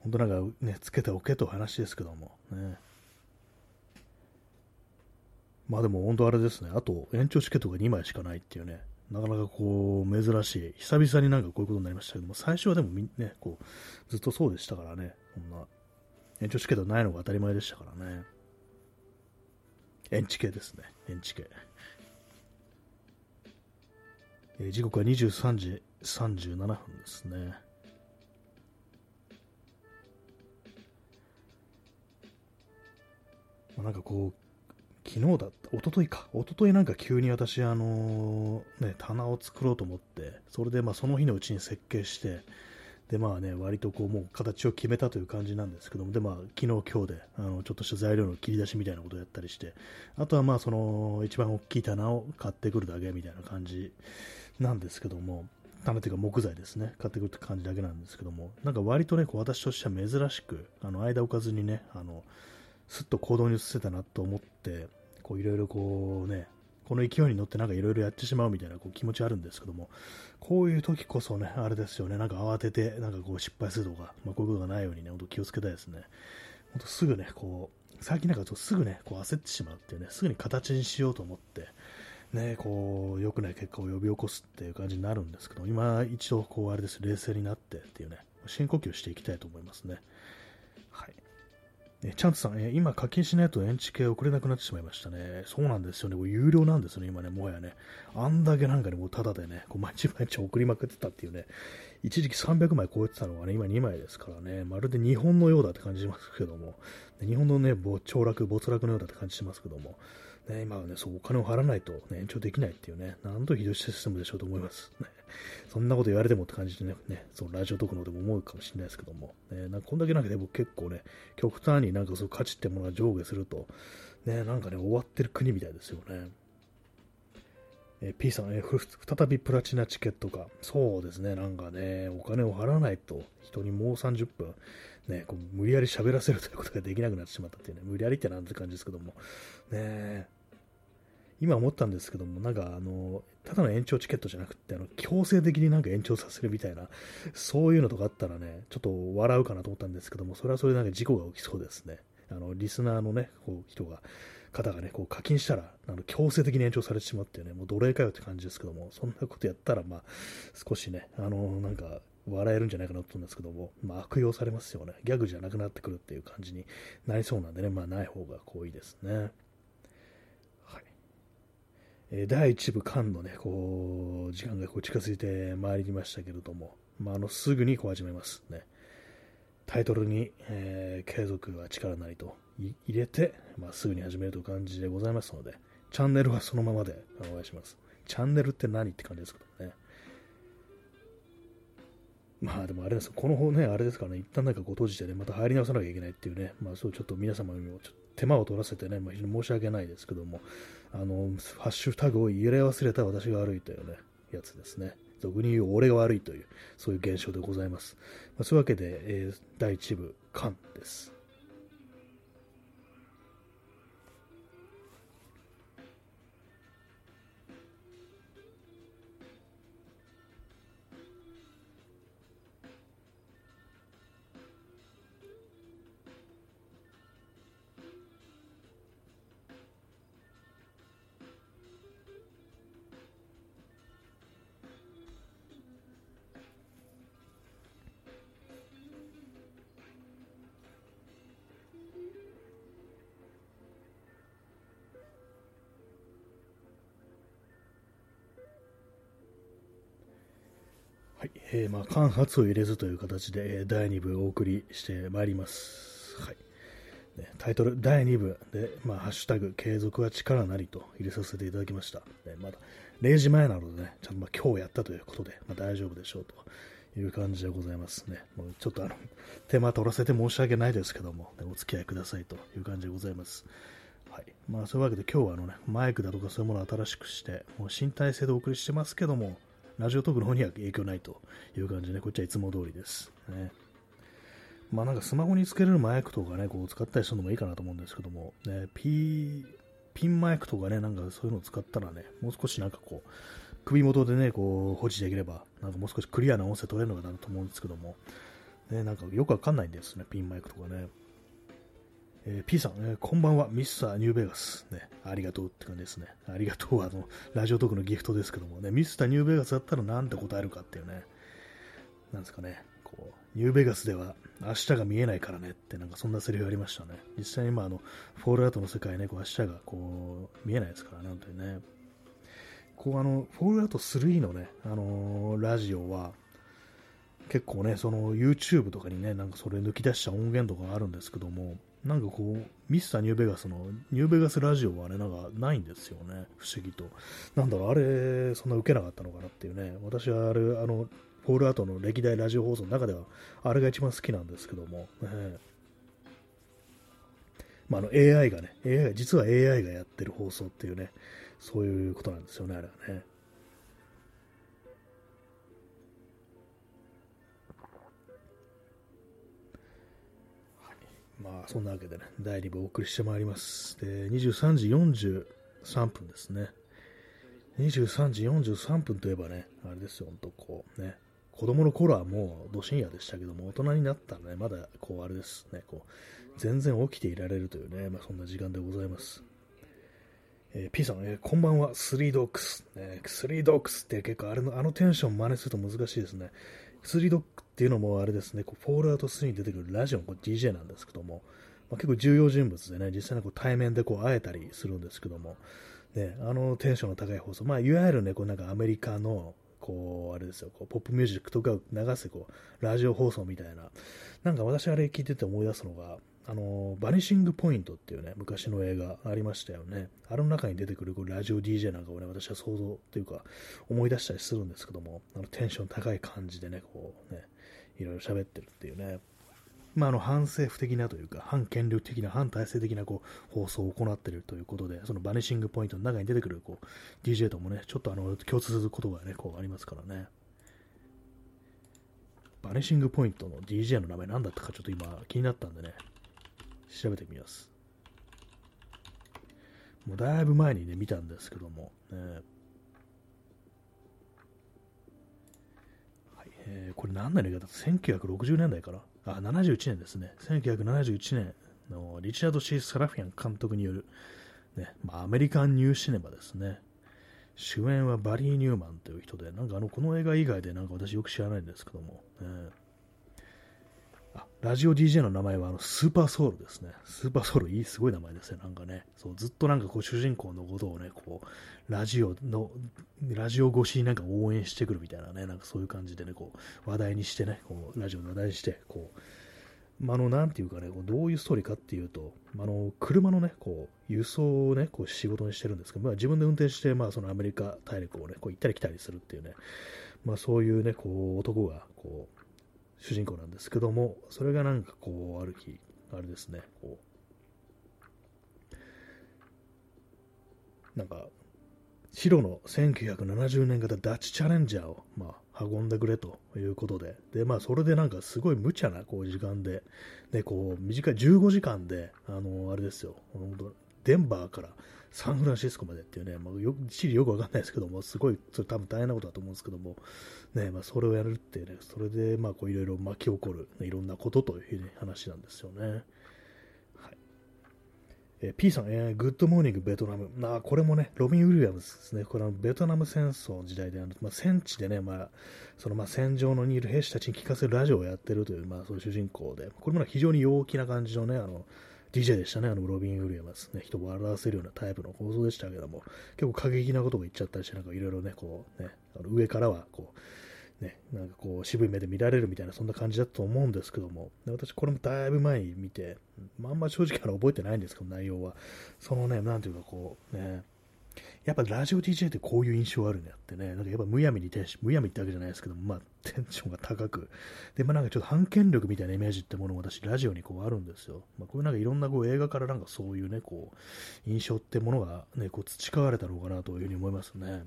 本当なんかね、つけておけと話ですけども、ね。まあでも本当あれですね、あと延長チケットが2枚しかないっていうね、なかなかこう、珍しい。久々になんかこういうことになりましたけども、最初はでもみね、こう、ずっとそうでしたからね。こんな、延長チケットないのが当たり前でしたからね。延チケですね。延チケ。えー、時刻は23時37分ですね。まあ、なんかこう、昨日だった、一昨日か、一昨日なんか急に私、あのー、ね、棚を作ろうと思って、それでまあその日のうちに設計して、でまあね、割とこうもう形を決めたという感じなんですけども、でまあ昨日今日であのちょっとした材料の切り出しみたいなことをやったりして、あとはまあその一番大きい棚を買ってくるだけみたいな感じなんですけども、棚というか木材ですね、買ってくるって感じだけなんですけども、なんか割とね、こう私としては珍しく、あの間置かずにね、あのすっと行動に移せたなと思って、こういろいろこうね、この勢いに乗ってなんかいろいろやってしまうみたいなこう気持ちあるんですけども、こういう時こそね、あれですよね、なんか慌てて、なんかこう失敗するとか、まあ、こういうことがないようにね、ほんと気をつけたいですね。ほんとすぐね、こう、最近なんかすぐね、こう焦ってしまうっていうね、すぐに形にしようと思って、ね、こう、良くない結果を呼び起こすっていう感じになるんですけど、今一度こう、あれです、冷静になってっていうね、深呼吸していきたいと思いますね。はい。えチャンツさん、え今課金しないとエンチ系送れなくなってしまいましたね。そうなんですよね。これ有料なんですね、今ね、もはやね。あんだけなんかね、もうタダでね、こう毎日毎日送りまくってたっていうね、一時期300枚超えてたのがね、今2枚ですからね、まるで日本のようだって感じしますけども、日本のね、凋落、没落のようだって感じしますけども、ね、今はね、そう、お金を払わないと、ね、延長できないっていうね、なんとひどいシステムでしょうと思います。ね、そんなこと言われてもって感じでね、ねそのラジオトークのでも思うかもしれないですけども、ね、なんかこんだけなんかね、僕結構ね、極端になんかそう価値ってものが上下すると、ね、なんかね、終わってる国みたいですよね。え P さん、え再びプラチナチケットか。そうですね、なんかね、お金を払わないと、人にもう30分、ね、こう無理やり喋らせるということができなくなってしまったっていうね、無理やりってなんて感じですけども、ね、今思ったんですけども、なんかあの、ただの延長チケットじゃなくて、あの、強制的になんか延長させるみたいな、そういうのとかあったらね、ちょっと笑うかなと思ったんですけども、それはそれでなんか事故が起きそうですね。あの、リスナーのね、こう、人が、方がね、こう課金したら、あの強制的に延長されてしまってね、もう奴隷かよって感じですけども、そんなことやったら、まあ、少しね、あの、なんか、笑えるんじゃないかなと思うんですけども、まあ、悪用されますよね。ギャグじゃなくなってくるっていう感じになりそうなんでね、まあ、ない方がこういいですね。え第1部間のね、こう、時間がこう近づいてまいりましたけれども、まあ、あの、すぐにこう始めますね。タイトルに、えー、継続は力なりと入れて、まあ、すぐに始めるという感じでございますので、チャンネルはそのままでお願いします。チャンネルって何って感じですけどね。まあでもあれです、この方ね、あれですからね、一旦なんかこう閉じてね、また入り直さなきゃいけないっていうね、まあそうちょっと皆様にもちょっ手間を取らせてね、まあ、非常に申し訳ないですけども、あの、ハッシュタグを入れ忘れた私が悪いというね、やつですね。俗に言う俺が悪いという、そういう現象でございます。まあ、そういうわけで、えー、第1部、カンです。えー、まあ、間髪を入れずという形で、え第2部お送りしてまいります。はい。ね、タイトル、第2部で、まあ、ハッシュタグ、継続は力なりと入れさせていただきました。ね、まだ0時前なのでね、ちゃんとま今日やったということで、まあ、大丈夫でしょうという感じでございますね。もうちょっとあの、手間取らせて申し訳ないですけども、ね、お付き合いくださいという感じでございます。はい。まあ、そういうわけで今日はあのね、マイクだとかそういうものを新しくして、もう身体性でお送りしてますけども、ラジオトークの方には影響ないという感じで、こっちはいつも通りです。ね。まあなんかスマホにつけれるマイクとかね、こう使ったりするのもいいかなと思うんですけども、ね、P、ピンマイクとかね、なんかそういうのを使ったらね、もう少しなんかこう、首元でね、こう、保持できれば、なんかもう少しクリアな音声取れるのかなと思うんですけども、ね、なんかよくわかんないんですね、ピンマイクとかね。えー、P さん、えー、こんばんは、ミスターニューベガス。ね、ありがとうって感じですね。ありがとうは、あの、ラジオトークのギフトですけどもね、ミスターニューベガスだったらなんて答えるかっていうね、なんですかね、こう、ニューベガスでは明日が見えないからねってなんかそんなセリフありましたね。実際に今あの、フォールアウトの世界ね、こう明日がこう、見えないですからね、本当にね。こうあの、フォールアウト3のね、あのー、ラジオは、結構ね、その YouTube とかにね、なんかそれ抜き出した音源とかがあるんですけども、なんかこう、ミスターニューベガスの、ニューベガスラジオはね、なんかないんですよね、不思議と。なんだろう、あれ、そんな受けなかったのかなっていうね、私はあれ、あの、フォールアウトの歴代ラジオ放送の中では、あれが一番好きなんですけども、ね、まあ、あの AI がね、AI が、実は AI がやってる放送っていうね、そういうことなんですよね、あれはね。まあ、そんなわけでね、第2部お送りしてまいります。で、23時43分ですね。23時43分といえばね、あれですよ、ほんとこうね、子供の頃はもう、ど深夜でしたけども、大人になったらね、まだ、こう、あれですね、こう、全然起きていられるというね、まあ、そんな時間でございます。えー、P さん、えー、こんばんは、スリードックス。ね、スリードックスって結構あれの、あのテンション真似すると難しいですね。薬ドックっていうのもあれですね、こうフォールアウト3に出てくるラジオの DJ なんですけども、まあ、結構重要人物でね、実際にこう対面でこう会えたりするんですけども、ね、あのテンションの高い放送、まあ、いわゆるね、こうなんかアメリカのこう、あれですよ、こうポップミュージックとかを流す、こう、ラジオ放送みたいな、なんか私あれ聞いてて思い出すのが、あの、バニシングポイントっていうね、昔の映画ありましたよね。あれの中に出てくるこうラジオ DJ なんかをね、私は想像というか、思い出したりするんですけども、あのテンション高い感じでね、こうね、いろいろ喋ってるっていうね、まあ、あの反政府的なというか、反権力的な、反体制的なこう放送を行ってるということで、そのバニシングポイントの中に出てくるこう DJ ともね、ちょっとあの共通することがね、こうありますからね。バニシングポイントの DJ の名前何だったかちょっと今気になったんでね、調べてみます。もうだいぶ前にね、見たんですけども、ね、はいえー、これ何年の映画だった ?1960 年代かなあ、71年ですね。1971年のリチャード・シー・サラフィアン監督による、ねまあ、アメリカン・ニューシネマですね。主演はバリー・ニューマンという人で、なんかあのこの映画以外でなんか私よく知らないんですけども、ね、あラジオ DJ の名前はあのスーパーソウルですね。スーパーソウルいい、すごい名前ですね。なんかね、そうずっとなんかこう主人公のことをね、こう、ラジオの、ラジオ越しになんか応援してくるみたいなね、なんかそういう感じでね、こう、話題にしてね、こう、ラジオの話題にして、こう、まあ、の、なんていうかね、こうどういうストーリーかっていうと、あの、車のね、こう、輸送をね、こう仕事にしてるんですけど、まあ、自分で運転して、まあ、そのアメリカ大陸をね、こう行ったり来たりするっていうね、まあ、そういうね、こう、男が、こう、主人公なんですけども、それがなんかこう、ある日、あれですね、こう、なんか、白の1970年型ダッチチャレンジャーを、まあ、運んでくれということで、で、まあ、それでなんかすごい無茶なこう時間で、ね、こう、短い15時間で、あの、あれですよ、デンバーからサンフランシスコまでっていうね、まあ、よ地理よくわかんないですけども、すごい、それ多分大変なことだと思うんですけども、ね、まあ、それをやるってね、それで、まあ、こう、いろいろ巻き起こる、ね、いろんなことという、ね、話なんですよね。はい。えー、P さん、えー、グッドモーニングベトナム。まあ、これもね、ロビン・ウィリアムズですね。これはベトナム戦争の時代で、あのまあ、戦地でね、まあ、そのまあ戦場のにいる兵士たちに聞かせるラジオをやってるという、まあ、そういう主人公で、これも非常に陽気な感じのね、あの、DJ でしたね、あのロビン・ウィリアムス、ね、人を笑わせるようなタイプの構造でしたけども、結構過激なことを言っちゃったりして、なんかいろいろね、こうね、あの上からはこう、ね、なんかこう渋い目で見られるみたいなそんな感じだと思うんですけども、私これもだいぶ前に見て、まあ、んま正直から覚えてないんですけど、内容は。そのね、なんていうかこう、ね、やっぱラジオ DJ ってこういう印象あるんやってね、なんかやっぱむやみにテンション、むやみってわけじゃないですけども、まあ テンションが高く、で、まあなんかちょっと反権力みたいなイメージってものも私ラジオにこうあるんですよ。まあこういうなんかいろんなこう映画からなんかそういうね、こう、印象ってものがね、こう培われたのかなというふうに思いますね。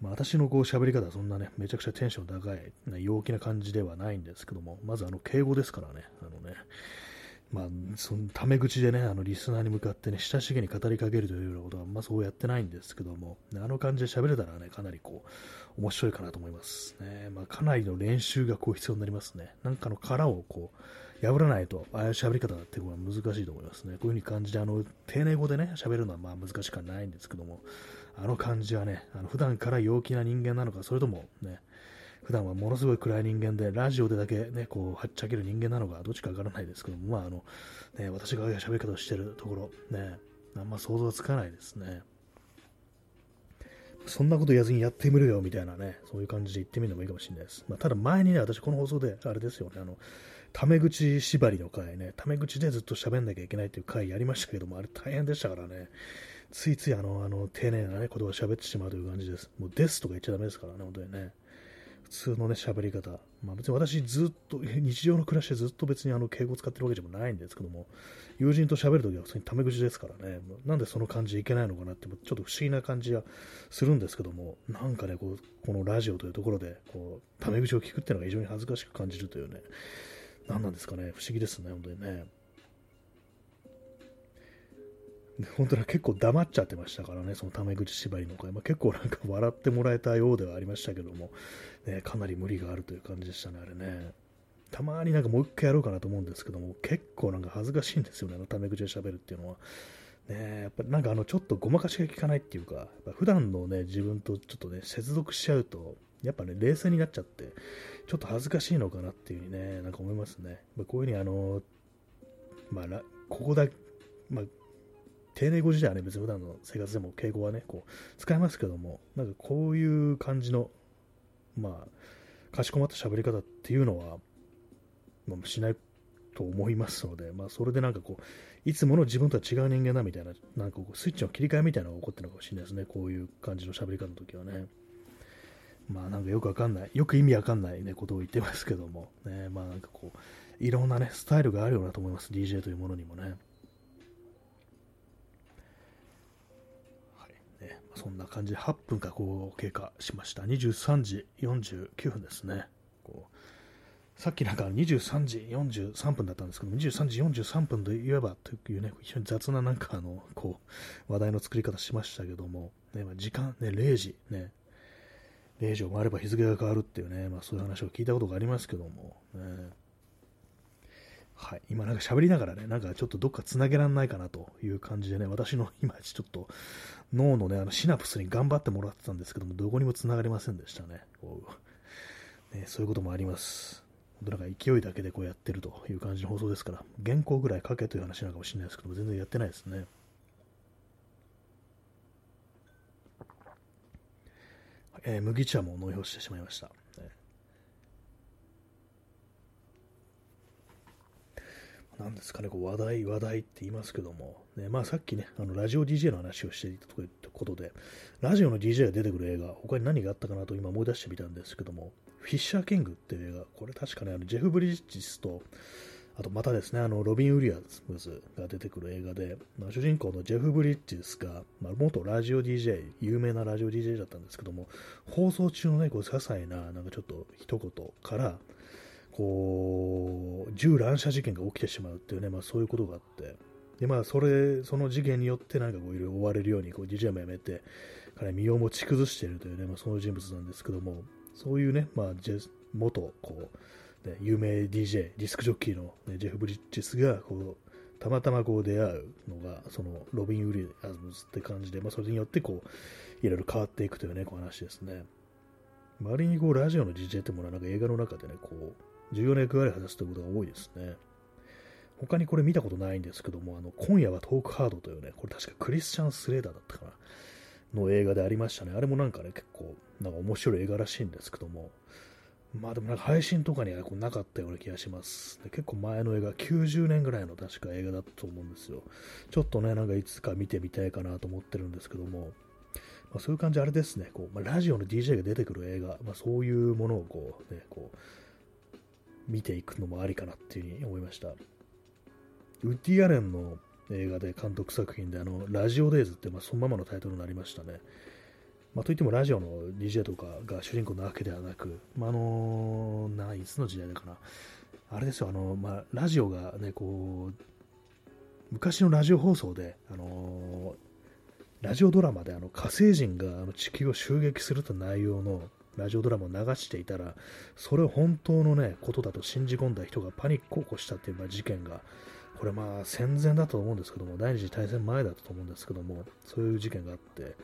まあ、私のこう喋り方はそんなね、めちゃくちゃテンション高い、陽気な感じではないんですけども、まずあの敬語ですからね、あのね、まあ、そのタメ口でね、あのリスナーに向かってね、親しげに語りかけるというようなことは、まあそうやってないんですけども、あの感じで喋れたらね、かなりこう、面白いかなと思います。ね、まあかなりの練習がこう必要になりますね。なんかの殻をこう、破らないと、ああいう喋り方っていうのは難しいと思いますね。こういう風に感じで、あの、丁寧語でね、喋るのはまあ難しくはないんですけども、あの感じはね、あの普段から陽気な人間なのか、それともね、普段はものすごい暗い人間で、ラジオでだけね、こう、はっちゃける人間なのか、どっちかわからないですけども、まあ、あの、ね、私が喋り方をしてるところ、ね、あんま想像つかないですね。そんなこと言わずにやってみるよ、みたいなね、そういう感じで言ってみるのもいいかもしれないです。まあ、ただ前にね、私この放送で、あれですよね、あの、タメ口縛りの回ね、タメ口でずっと喋んなきゃいけないっていう回やりましたけども、あれ大変でしたからね、ついついあの、あの、丁寧なね、言葉を喋ってしまうという感じです。もうですとか言っちゃダメですからね、本当にね。普通のね、喋り方。まあ別に私ずっと、日常の暮らしでずっと別にあの敬語を使ってるわけでもないんですけども、友人と喋るときは普通にタメ口ですからね、なんでその感じいけないのかなって、ちょっと不思議な感じはするんですけども、なんかね、こう、このラジオというところで、こう、タメ口を聞くっていうのが非常に恥ずかしく感じるというね、何なんですかね、不思議ですね、本当にね。本当に結構黙っちゃってましたからね、そのタメ口縛りの声、まあ、結構なんか笑ってもらえたようではありましたけども、ね、かなり無理があるという感じでしたね、あれね。たまになんかもう一回やろうかなと思うんですけども、結構なんか恥ずかしいんですよね、あのタメ口で喋るっていうのは。ね、やっぱりなんかあのちょっとごまかしが効かないっていうか、やっぱ普段のね、自分とちょっとね、接続しちゃうと、やっぱね、冷静になっちゃって、ちょっと恥ずかしいのかなっていうふうにね、なんか思いますね。まあこういうふうにあの、まあ、ここだ、まあ、丁寧語自体はね、別に普段の生活でも敬語はね、こう、使えますけども、なんかこういう感じの、まあ、かしこまった喋り方っていうのは、まあ、しないと思いますので、まあ、それでなんかこう、いつもの自分とは違う人間だみたいな、なんかこう、スイッチの切り替えみたいなのが起こってるのかもしれないですね、こういう感じの喋り方の時はね。まあなんかよくわかんない、よく意味わかんないね、ことを言ってますけども、ね、まあなんかこう、いろんなね、スタイルがあるようなと思います、DJ というものにもね。ね、そんな感じで8分かこう経過しました。23時49分ですね。こうさっきなんか23時43分だったんですけど、23時43分といえばというね、非常に雑ななんかあの、こう、話題の作り方しましたけども、ね、まあ、時間、ね、0時、ね、0時を回れば日付が変わるっていうね、まあそういう話を聞いたことがありますけども、ね、はい、今なんか喋りながらね、なんかちょっとどっか繋げられないかなという感じでね、私の今ちょっと脳のね、あのシナプスに頑張ってもらってたんですけども、どこにも繋がりませんでしたね。こうねそういうこともあります。本当なんか勢いだけでこうやってるという感じの放送ですから、原稿ぐらい書けという話なのかもしれないですけども、全然やってないですね。えー、麦茶も飲み干してしまいました。なんですかね、こう話題、話題って言いますけども、ね、まあさっきね、あのラジオ DJ の話をしていたということで、ラジオの DJ が出てくる映画、他に何があったかなと今思い出してみたんですけども、フィッシャー・キングっていう映画、これ確かね、あのジェフ・ブリッジスと、あとまたですね、あのロビン・ウィリアムズが出てくる映画で、まあ、主人公のジェフ・ブリッジスが、まあ、元ラジオ DJ、有名なラジオ DJ だったんですけども、放送中のね、こう些細な、なんかちょっと一言から、こう、銃乱射事件が起きてしまうっていうね、まあそういうことがあって、で、まあそれ、その事件によってなんかこういろいろ追われるように、こう、DJ もやめて、彼身を持ち崩しているというね、まあその人物なんですけども、そういうね、まあジェ元、こう、ね、有名 DJ、ディスクジョッキーの、ね、ジェフ・ブリッジスが、こう、たまたまこう出会うのが、そのロビン・ウィリアムズって感じで、まあそれによってこう、いろいろ変わっていくというね、こう話ですね。周りにこうラジオの DJ ってものはなんか映画の中でね、こう、重要な役割を果たすということが多いですね。他にこれ見たことないんですけども、あの今夜はトークハードというね、これ確かクリスチャン・スレーダーだったかな。の映画でありましたね。あれもなんかね、結構、なんか面白い映画らしいんですけども、まあでもなんか配信とかにはこうなかったような気がします。で結構前の映画、90年ぐらいの確か映画だったと思うんですよ。ちょっとね、なんかいつか見てみたいかなと思ってるんですけども、まあ、そういう感じあれですね、こうまあ、ラジオの DJ が出てくる映画、まあ、そういうものをこう、ね、こう見ていくのもありかなっていうふうに思いました。ウッディ・アレンの映画で監督作品で、あのラジオデイズって、まあ、そのままのタイトルになりましたね。まあ、といってもラジオの DJ とかが主人公なわけではなく、まあ、あのー、ないつの時代だかな、あれですよ、あのまあ、ラジオがね、こう、昔のラジオ放送で、あのー、ラジオドラマであの火星人があの地球を襲撃すると内容のラジオドラマを流していたら、それを本当のね、ことだと信じ込んだ人がパニックを起こしたっていうま事件が、これまあ戦前だと思うんですけども、第二次大戦前だったと思うんですけども、そういう事件があって、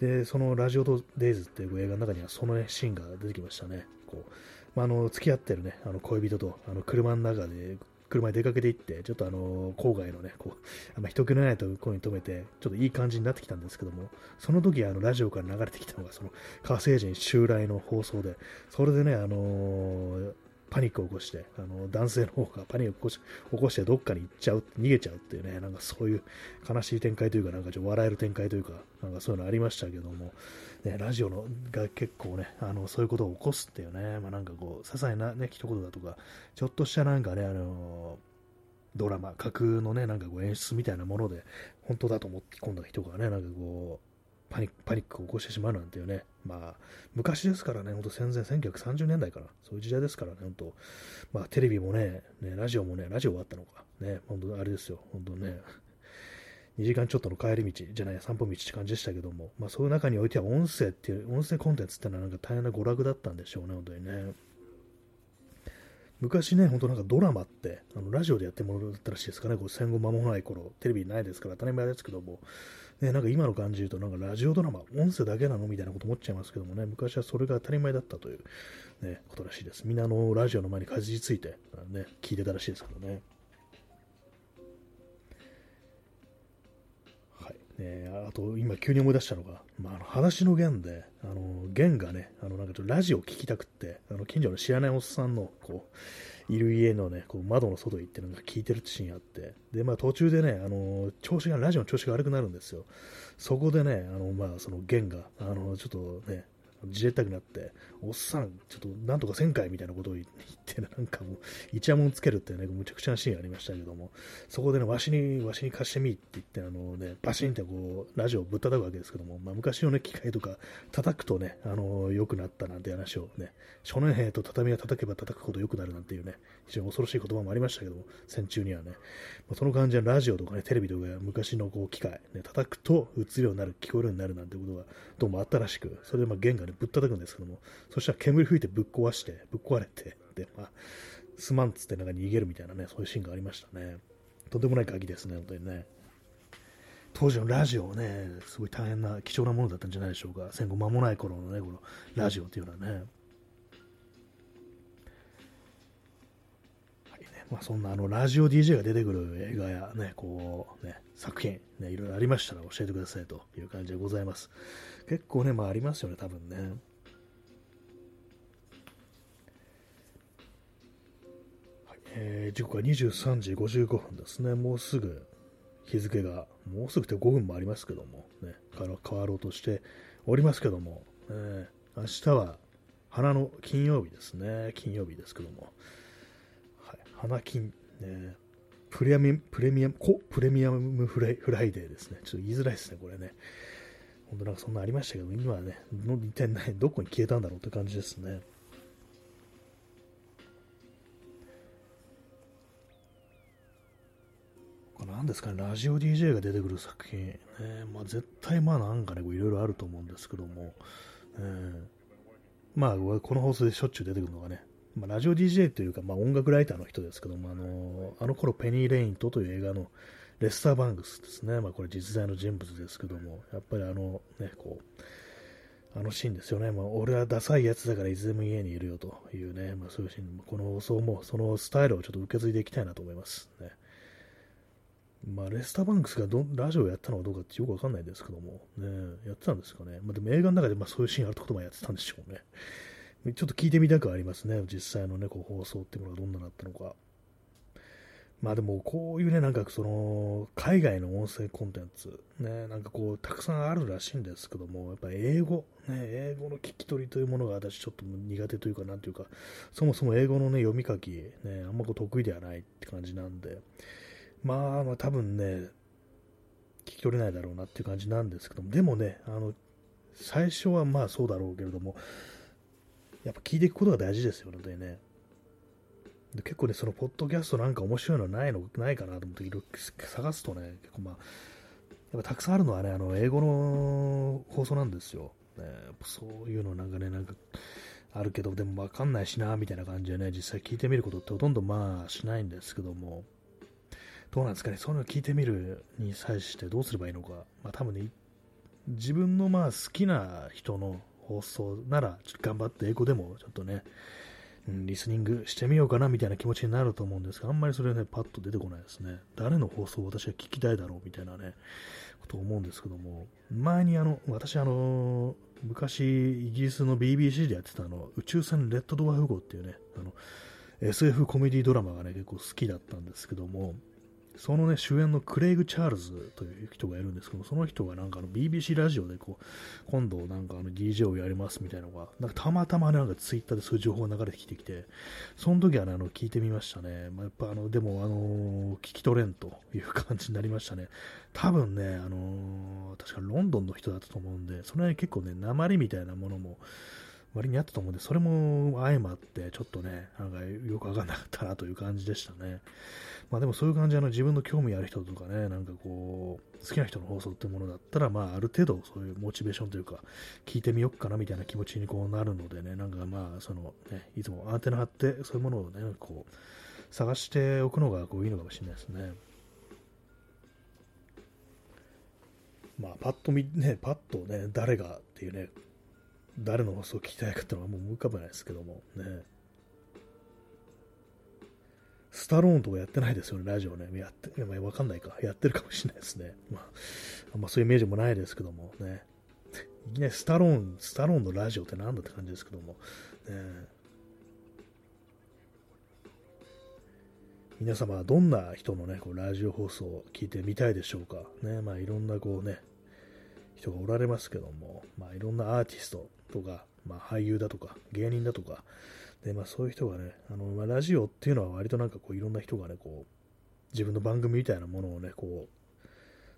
で、そのラジオデイズっていう映画の中にはその、ねシーンが出てきましたね。こうまあ、あの付き合ってるね、あの恋人とあの車の中で車に出かけていって、ちょっとあの郊外のね、こうあま人気のないところに止めて、ちょっといい感じになってきたんですけども、その時あのラジオから流れてきたのが、その火星人襲来の放送で、それでね、あの、パニックを起こして、あの男性の方がパニックを起こし起こしてどっかに行っちゃう、逃げちゃうっていうね、なんかそういう悲しい展開というか、なんかちょっと笑える展開というか、なんかそういうのありましたけども、ね、ラジオのが結構ね、あのそういうことを起こすっていうね、まあ、なんかこう、些細なね、一言だとか、ちょっとしたなんかね、あのドラマ、架空のね、なんかこう演出みたいなもので、本当だと思って込んだ人がね、なんかこう、パニックパニックを起こしてしまうなんていうね、まあ、昔ですからね、ほんと戦前、1930年代から、そういう時代ですからね、本当、まあ、テレビもね、ねラジオもね、ラジオがあったのか、ね、本当、あれですよ、本当ね、2時間ちょっとの帰り道じゃない、散歩道って感じでしたけども、まあ、そういう中においては音声っていう、音声コンテンツってのはなんか大変な娯楽だったんでしょうね、本当にね。昔ね、本当なんかドラマって、あのラジオでやってもらったらしいですかね、こう戦後間もない頃、テレビないですから当たり前ですけども、ね、なんか今の感じで言うと、なんかラジオドラマ、音声だけなのみたいなこと思っちゃいますけどもね、昔はそれが当たり前だったという、ね、ことらしいです。みんなのラジオの前にかじりついて、ね、聞いてたらしいですからね。えー、あと今急に思い出したのが、まあ、あの話の弦で、あの弦がね、あのなんかちょっとラジオを聴きたくって、あの近所の知らないおっさんのこういる家のね、こう窓の外行ってなんか聞いてるってシーンあって、で、まあ途中でね、あの調子が、ラジオの調子が悪くなるんですよ。そこでね、あのまあその弦が、あのちょっとね、じれったくなって、おっさん、ちょっとなんとかせんかいみたいなことを言って、なんかもう、イチャモンつけるってね、むちゃくちゃなシーンありましたけども、そこでね、わしに、わしに貸してみって言って、あのね、バシンってこう、ラジオをぶったたくわけですけども、まあ、昔のね、機械とか叩くとね、あの、良くなったなんて話をね、少年兵と畳を叩けば叩くほど良くなるなんていうね、非常に恐ろしい言葉もありましたけども、戦中にはね、まあ、その感じでラジオとかね、テレビとか昔のこう機械、ね、叩くと映るようになる、聞こえるようになるなんてことがどうもあったらしく、それでまあ弦がね、ぶったたくんですけども、そしたら煙吹いてぶっ壊して、ぶっ壊れて、で、まあ、すまんっつってなんか逃げるみたいなね、そういうシーンがありましたね。とんでもない鍵ですね、本当にね。当時のラジオね、すごい大変な、貴重なものだったんじゃないでしょうか。戦後間もない頃のね、このラジオっていうのはね。はいねまあ、そんなあのラジオ DJ が出てくる映画やね、こうね、作品、ね、いろいろありましたら教えてくださいという感じでございます。結構ね、まあありますよね、多分ね。えー、時刻は23時55分ですね。もうすぐ日付が、もうすぐって5分もありますけども、ね、から変わろうとしておりますけども、えー、明日は花の金曜日ですね。金曜日ですけども、はい、花金、ね、プレミアム、プレミアム、プレミアムフライフライデーですね。ちょっと言いづらいですね、これね。本当なんかそんなありましたけど、今はね、一体どこに消えたんだろうって感じですね。何ですかね、ラジオ DJ が出てくる作品、ねまあ、絶対まあなんかね、いろいろあると思うんですけども、えー、まあ、この放送でしょっちゅう出てくるのがね、まあ、ラジオ DJ というか、まあ、音楽ライターの人ですけども、あのあの頃ペニー・レイントという映画のレスター・バンクスですね、まあ、これ実在の人物ですけども、やっぱりあのね、こう、あのシーンですよね、まあ、俺はダサいやつだからいつでも家にいるよというね、まあ、そういうシーン、この放送もそのスタイルをちょっと受け継いでいきたいなと思います。ね。まあ、レスターバンクスがどラジオをやったのかどうかってよくわかんないですけども、ね、やってたんですかね。まあ、でも映画の中でまあそういうシーンあるってこともやってたんでしょうね。ちょっと聞いてみたくはありますね。実際のね、こう放送っていうのがどんなのだったのか。まあでもこういうね、なんかその、海外の音声コンテンツ、ね、なんかこう、たくさんあるらしいんですけども、やっぱ英語、ね、英語の聞き取りというものが私ちょっと苦手というか、なんていうか、そもそも英語のね、読み書き、ね、あんまこう得意ではないって感じなんで、まあまあ多分ね、聞き取れないだろうなっていう感じなんですけども、でもね、あの、最初はまあそうだろうけれども、やっぱ聞いていくことが大事ですよね、ね。で結構ね、そのポッドキャストなんか面白いのないのないかなと思っていろいろ探すとね、結構まあ、やっぱたくさんあるのはね、あの英語の放送なんですよ。ね、そういうのなんかね、なんかあるけど、でもわかんないしな、みたいな感じでね、実際聞いてみることってほとんどまあしないんですけども、どうなんですかね、そういうのを聞いてみるに際してどうすればいいのか、まあ多分ね、自分のまあ好きな人の放送なら、ちょっと頑張って英語でもちょっとね、うん、リスニングしてみようかなみたいな気持ちになると思うんですが、あんまりそれね、パッと出てこないですね。誰の放送を私は聞きたいだろうみたいなね、ことを思うんですけども、前にあの、私あの、昔、イギリスの BBC でやってたあの、宇宙船レッドドワーフ号っていうね、あの、SF コメディドラマがね、結構好きだったんですけども、そのね、主演のクレイグ・チャールズという人がいるんですけどその人がなんかあの BBC ラジオでこう、今度なんかあの DJ をやりますみたいなのが、なんかたまたまなんかツイッターでそういう情報が流れてきてきて、その時はね、あの、聞いてみましたね。まあ、やっぱあの、でもあの、聞き取れんという感じになりましたね。多分ね、あの、確かロンドンの人だったと思うんで、その辺結構ね、鉛みたいなものも、割にあったと思うんで、それも相まって、ちょっとね、なんかよくわかんなかったなという感じでしたね。まあでもそういう感じで自分の興味ある人とかね、なんかこう、好きな人の放送ってものだったら、まあある程度そういうモチベーションというか、聞いてみよっかなみたいな気持ちにこうなるのでね、なんかまあ、そのね、いつもアンテナ張って、そういうものをね、こう、探しておくのがこういいのかもしれないですね。まあ、パッと見、ね、パッとね、誰がっていうね、誰の放送を聞きたいかってのはもう浮かばないですけども、ね。スタローンとかやってないですよね、ラジオね。やって、まあ、わかんないか。やってるかもしれないですね。まあ、あんまそういうイメージもないですけどもね。いきなりスタローン、スタローンのラジオってなんだって感じですけども。ね、皆様はどんな人のね、こうラジオ放送を聞いてみたいでしょうか。ね、まあいろんなこうね、人がおられますけども、まあいろんなアーティストとか、まあ俳優だとか、芸人だとか、で、まあそういう人がね、あの、まあ、ラジオっていうのは割となんかこういろんな人がね、こう、自分の番組みたいなものをね、こ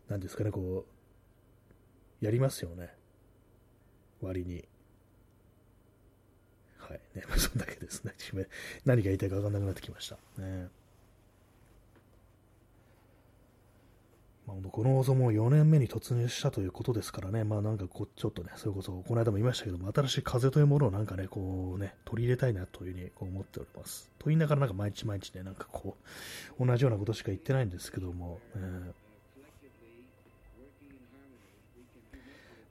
う、なんですかね、こう、やりますよね。割に。はい。ね、まあそんだけですね。何が言いたいか分かんなくなってきました。ね。まあ、この放送も4年目に突入したということですからね、まあなんかこう、ちょっとね、それこそ、この間も言いましたけども、新しい風というものをなんかね、こうね、取り入れたいなというふうに思っております。と言いながらなんか毎日毎日ね、なんかこう、同じようなことしか言ってないんですけども、えー、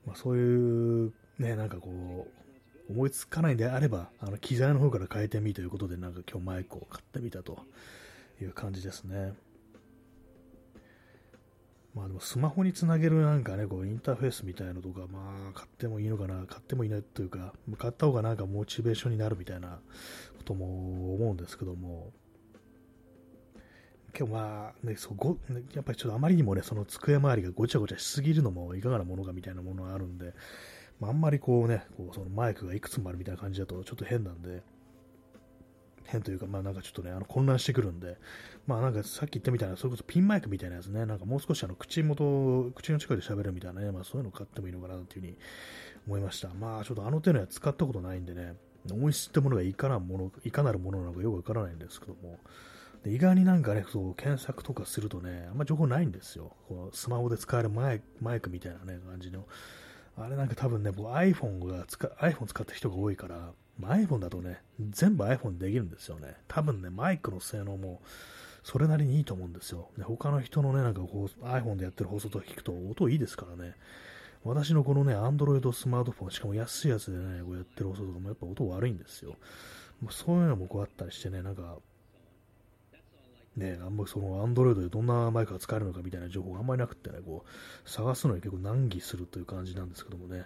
まあ、そういう、ね、なんかこう、思いつかないんであれば、あの機材の方から変えてみということで、なんか今日マイクを買ってみたという感じですね。まあでもスマホにつなげるなんかね、こうインターフェースみたいなのとか、まあ買ってもいいのかな、買ってもいないというか、買った方がなんかモチベーションになるみたいなことも思うんですけども、今日まあ、ね、そうごやっぱりちょっとあまりにもね、その机周りがごちゃごちゃしすぎるのもいかがなものかみたいなものがあるんで、まあ、あんまりこうね、こうそのマイクがいくつもあるみたいな感じだとちょっと変なんで、変というか、まあなんかちょっとね、あの混乱してくるんで、まあなんかさっき言ったみたいな、それこそピンマイクみたいなやつね、なんかもう少しあの口元、口の近くで喋るみたいなね、まあそういうの買ってもいいのかなというふうに思いました。まあちょっとあの手のやつ使ったことないんでね、音質ってものがいかなもの、いかなるものなのかよくわからないんですけども、で意外になんかね、そう検索とかするとね、あんま情報ないんですよ。こうスマホで使えるマイマイクみたいなね、感じの。あれなんか多分ね、僕 iPhone が使、iPhone 使った人が多いから、iPhone だとね、全部 iPhone できるんですよね。多分ね、マイクの性能もそれなりにいいと思うんですよ。で他の人のね、なんかこう iPhone でやってる放送とか聞くと音いいですからね。私のこのね、Android スマートフォン、しかも安いやつでね、こうやってる放送とかもやっぱ音悪いんですよ。もうそういうのもこうあったりしてね、なんか、ね、あんまりその Android でどんなマイクが使えるのかみたいな情報があんまりなくてね、こう、探すのに結構難儀するという感じなんですけどもね。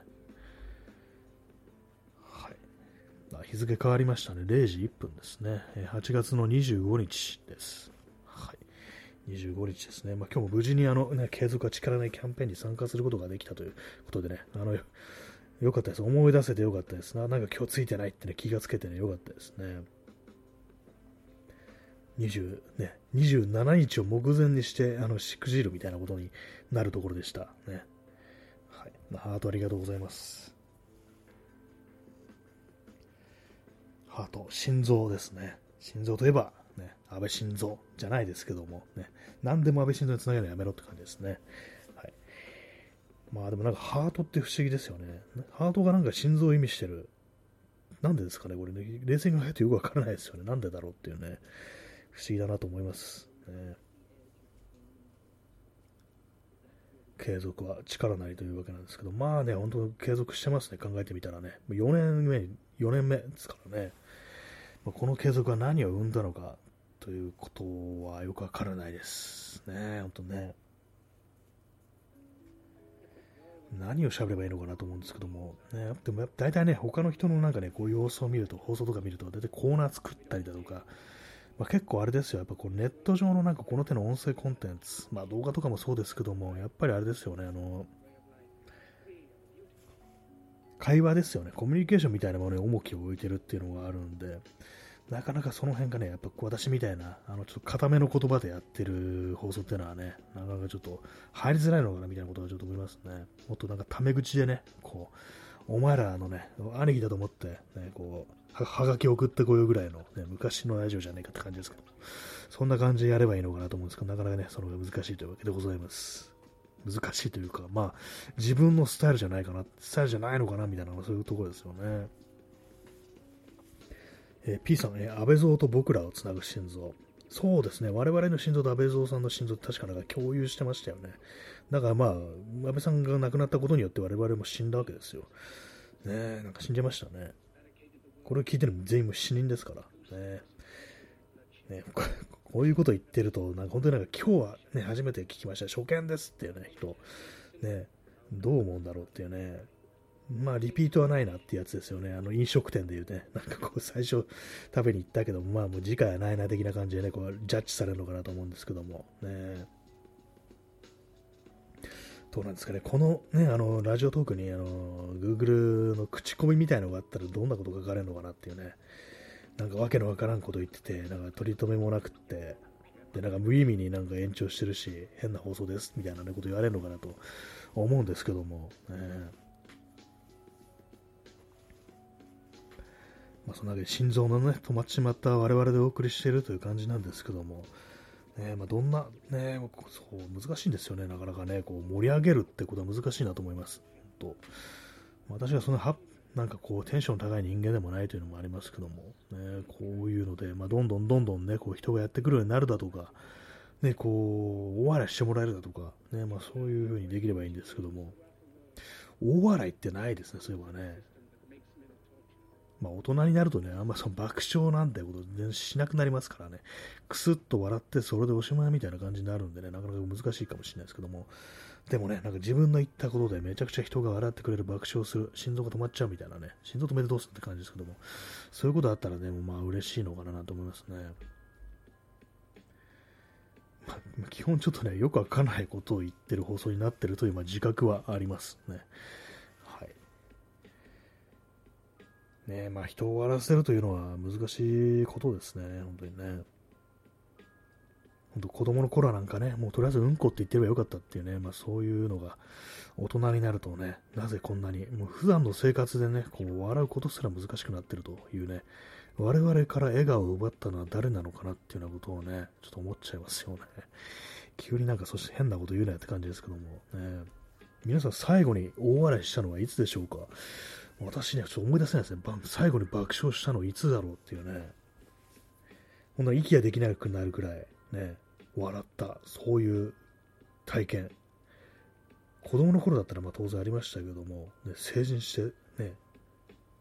日付変わりましたね。0時1分ですね。8月の25日です。はい。25日ですね。まあ、今日も無事にあの、ね、継続は力ないキャンペーンに参加することができたということでね、あの、よかったです。思い出せてよかったですな。なんか今日ついてないってね、気がつけてね、よかったですね。20ね、27日を目前にして、あの、しくじるみたいなことになるところでした。ね。はい。ま、ハートありがとうございます。ハート、心臓ですね。心臓といえば、ね、安倍晋三じゃないですけども、ね、何でも安倍晋三につなげるのやめろって感じですね。はいまあでもなんかハートって不思議ですよね。ハートがなんか心臓を意味してる。なんでですかねこれね。冷静に考えるとよくわからないですよね。なんでだろうっていうね。不思議だなと思います。ね、継続は力なりというわけなんですけど、まあね、本当継続してますね。考えてみたらね。4年目、4年目ですからね。この継続は何を生んだのかということはよくわからないですね。本当ね。何を喋ればいいのかなと思うんですけども、ね、でも大体ね、他の人のなんかね、こう様子を見ると、放送とか見ると、大体コーナー作ったりだとか、まあ、結構あれですよ、やっぱこうネット上のなんかこの手の音声コンテンツ、まあ動画とかもそうですけども、やっぱりあれですよね、あの、会話ですよね、コミュニケーションみたいなものに重きを置いてるっていうのがあるんで、なかなかその辺がね、やっぱ私みたいな、あの、ちょっと固めの言葉でやってる放送っていうのはね、なかなかちょっと入りづらいのかなみたいなことはちょっと思いますね。もっとなんかタメ口でね、こう、お前らのね、兄貴だと思って、ね、こう、はがき送ってこようぐらいの、ね、昔のラジオじゃねえかって感じですけど、そんな感じでやればいいのかなと思うんですけど、なかなかね、そのが難しいというわけでございます。難しいというか、まあ、自分のスタイルじゃないかな、スタイルじゃないのかなみたいな、そういうところですよね。え、P さん、え、安倍蔵と僕らをつなぐ心臓。そうですね、我々の心臓と安倍蔵さんの心臓って確かなんか共有してましたよね。だからまあ、安倍さんが亡くなったことによって我々も死んだわけですよ。ねなんか死んじゃいましたね。これを聞いてるの全員も死人ですから。ねねこういうこと言ってると、なんか本当になんか今日はね、初めて聞きました。初見ですっていうね、人。ねどう思うんだろうっていうね。まあ、リピートはないなってやつですよね。あの、飲食店で言うね。なんかこう、最初食べに行ったけどまあもう次回はないな的な感じでね、こう、ジャッジされるのかなと思うんですけども。ね。どうなんですかね。このね、あの、ラジオトークに、あの、Google の口コミみたいのがあったらどんなこと書かれるのかなっていうね。なんかわけのわからんこと言ってて、なんか取り留めもなくって、で、なんか無意味になんか延長してるし、変な放送ですみたいな、ね、こと言われるのかなと思うんですけども、ね、まあ、そんなわけで心臓のね、止まってしまった我々でお送りしているという感じなんですけども、ねまあ、どんな、ね、そう難しいんですよね、なかなかね、こう盛り上げるってことは難しいなと思います。と私はそのはなんかこうテンション高い人間でもないというのもありますけども、ね、こういうので、まあ、どんどんどんどんね、こう人がやってくるようになるだとか、ね、こう、大笑いしてもらえるだとか、ね、まあそういう風にできればいいんですけども、大笑いってないですね、そういえばね。まあ、大人になるとね、あんまその爆笑なんてこと全然しなくなりますからね、くすっと笑ってそれでおしまいみたいな感じになるんでね、なかなか難しいかもしれないですけども、でもね、なんか自分の言ったことでめちゃくちゃ人が笑ってくれる爆笑する、心臓が止まっちゃうみたいなね、心臓止めてどうするって感じですけども、そういうことあったらね、もうまあ嬉しいのかなと思いますね。まあ、基本ちょっとね、よくわからないことを言ってる放送になってるという、まあ、自覚はありますね。ねまあ、人を笑わせるというのは難しいことですね、本当にね。本当子供の頃なんかね、もうとりあえずうんこって言ってればよかったっていうね、まあ、そういうのが大人になるとね、なぜこんなに、もう普段の生活でね、こう笑うことすら難しくなってるというね、我々から笑顔を奪ったのは誰なのかなっていうようなことをね、ちょっと思っちゃいますよね。急になんかそして変なこと言うなよって感じですけども、ね、皆さん最後に大笑いしたのはいつでしょうか？私ね、ちょっと思い出せないですね。最後に爆笑したのいつだろうっていうね。こんな息ができなくなるくらい、ね、笑った、そういう体験。子供の頃だったらまあ当然ありましたけども、ね、成人して、ね、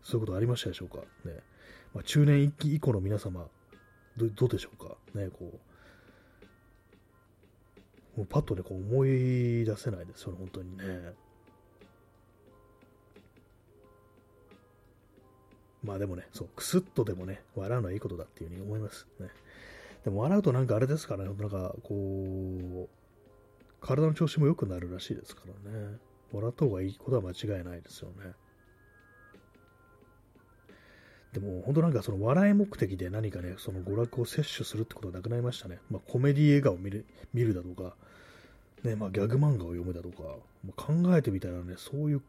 そういうことありましたでしょうか？ねまあ、中年以降の皆様ど、どうでしょうか？ね、こうもうパッとね、こう思い出せないですよね、本当にね。まあでもね、そう、くすっとでもね、笑うのはいいことだっていうふうに思いますね。でも笑うとなんかあれですからね、なんかこう、体の調子も良くなるらしいですからね。笑った方がいいことは間違いないですよね。でも本当なんかその笑い目的で何かね、その娯楽を摂取するってことはなくなりましたね。まあコメディ映画を見る見るだとか、ね、まあギャグ漫画を読むだとか、まあ、考えてみたらね、そういう、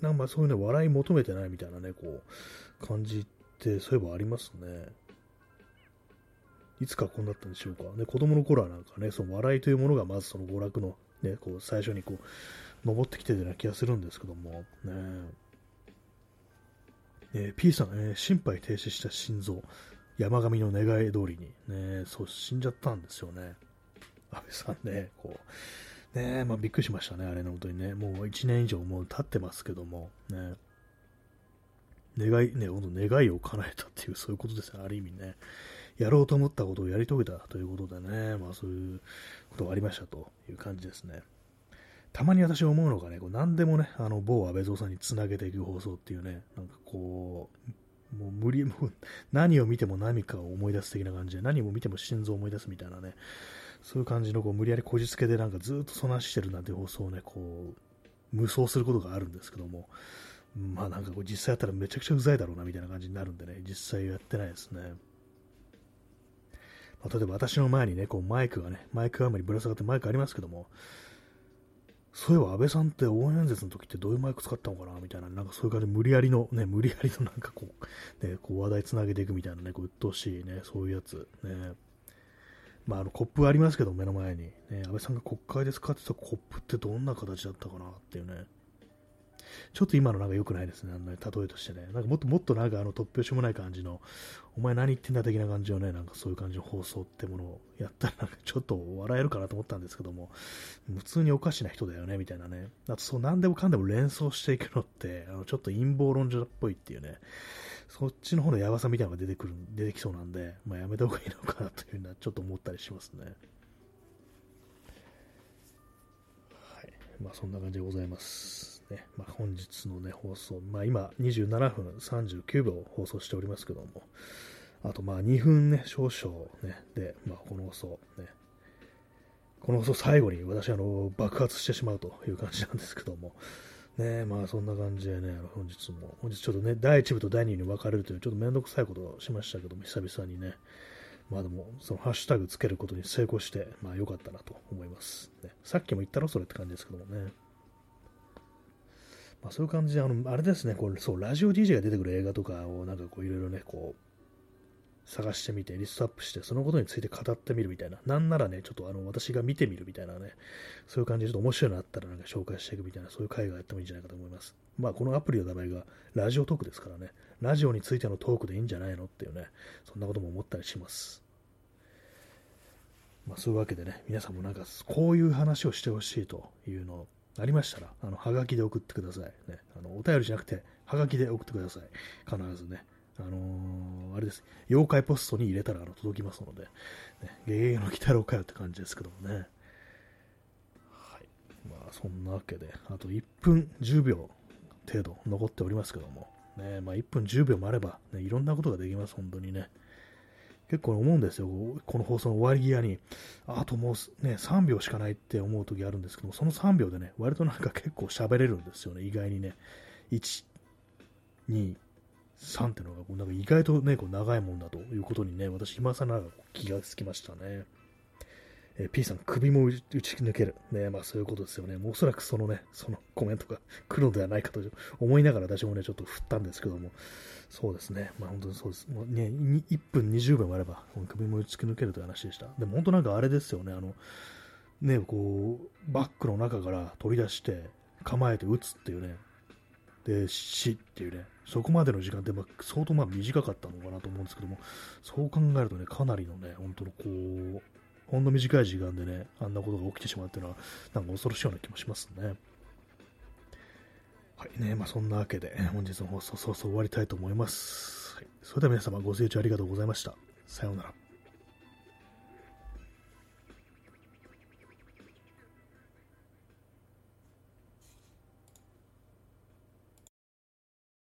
なんかそういうね、笑い求めてないみたいなね、こう、感じってそういえばありますね。いつかこうなったんでしょうか。ね、子供の頃はなんかね、その笑いというものがまずその娯楽のね、こう最初にこう、登ってきてるような気がするんですけども、ね。えー、P さん、えー、心肺停止した心臓、山上の願い通りに、ね、そう、死んじゃったんですよね。安倍さんね、こう、ね、まあびっくりしましたね、あれのことにね、もう1年以上もう経ってますけども、ね、願い、ね、ほんと願いを叶えたっていう、そういうことですね、ある意味ね。やろうと思ったことをやり遂げたということでね、まあそういうことがありましたという感じですね。たまに私思うのがね、こう何でもね、あの某安倍蔵さんにつなげていく放送っていうね、なんかこう、もう無理、もう何を見ても何かを思い出す的な感じで、何を見ても心臓を思い出すみたいなね、そういう感じのこう無理やりこじつけでなんかずっとそなしてるなんて放送をね、こう、無双することがあるんですけども、まあなんかこう実際やったらめちゃくちゃうざいだろうなみたいな感じになるんでね、実際やってないですね。まあ、例えば私の前にね、こうマイクがね、マイクアームにぶら下がってマイクありますけども、そういえば安倍さんって応援演説の時ってどういうマイク使ったのかなみたいな、なんかそういう感じで無理やりの、ね、無理やりのなんかこう、ね、こう話題つなげていくみたいなね、こう鬱陶しいね、そういうやつ、ね。まあ、あのコップありますけど、目の前に、ね、安倍さんが国会で使ってたコップってどんな形だったかなっていうね、ちょっと今のなんか良くないですね、あのね、例えとしてね。なんかもっともっとなんかあの突拍子もない感じの、お前何言ってんだ的な感じのね、なんかそういう感じの放送ってものをやったらなんかちょっと笑えるかなと思ったんですけども、普通におかしな人だよね、みたいなね。あとそう何でもかんでも連想していくのって、あのちょっと陰謀論者っぽいっていうね、そっちの方のやばさみたいなのが出てくる、出てきそうなんで、まあやめた方がいいのかなというのはちょっと思ったりしますね。はい。まあそんな感じでございます。ね、まあ、本日の、ね、放送、まあ、今27分39秒放送しておりますけども、あとまあ2分ね、少々ね、で、まあ、この放送、ね、この放送最後に私あの爆発してしまうという感じなんですけども、ね、まあそんな感じでね、本日も、本日ちょっとね、第1部と第2部に分かれるというちょっとめんどくさいことをしましたけども、久々にね、まあでも、そのハッシュタグつけることに成功して、まあ良かったなと思います。ね、さっきも言ったろ、それって感じですけどもね。まあ、そういう感じで、あの、あれですね、こう、そう、ラジオ DJ が出てくる映画とかを、なんかこう、いろいろね、こう、探してみて、リストアップして、そのことについて語ってみるみたいな、なんならね、ちょっとあの、私が見てみるみたいなね、そういう感じで、ちょっと面白いのあったら、なんか紹介していくみたいな、そういう回がやってもいいんじゃないかと思います。まあ、このアプリの名前が、ラジオトークですからね、ラジオについてのトークでいいんじゃないのっていうね、そんなことも思ったりします。まあ、そういうわけでね、皆さんもなんか、こういう話をしてほしいというの、ありましたら、あの、はがきで送ってください。ね。あの、お便りじゃなくて、はがきで送ってください。必ずね。あのー、あれです。妖怪ポストに入れたらあの届きますので、ね、ゲゲゲの鬼太郎かよって感じですけどもね。はい。まあ、そんなわけで、あと1分10秒程度残っておりますけども、ね、まあ、1分10秒もあれば、ね、いろんなことができます、本当にね。結構思うんですよ、この放送の終わり際に、あともうね、3秒しかないって思う時あるんですけども、その3秒でね、割となんか結構喋れるんですよね、意外にね。1、2、3っていうのが、なんか意外とね、こう長いもんだということにね、私今更気がつきましたね。えー、P さん、首も打ち抜ける。ね、まあそういうことですよね。もうおそらくそのね、そのコメントが来るのではないかと思いながら私もね、ちょっと振ったんですけども、そうですね。まあ本当にそうです。もうね、1分20秒もあれば、首も打ち抜けるという話でした。でも本当なんかあれですよね、あの、ね、こう、バッグの中から取り出して、構えて打つっていうね、で、死っていうね、そこまでの時間って、まあ、相当まあ短かったのかなと思うんですけども、そう考えるとね、かなりのね、本当のこう、ほんの短い時間でね、あんなことが起きてしまうっていうのは、なんか恐ろしいような気もしますね。はいね、まあそんなわけで、本日の放送、そろそろ終わりたいと思います。はい、それでは皆様ご清聴ありがとうございました。さようなら。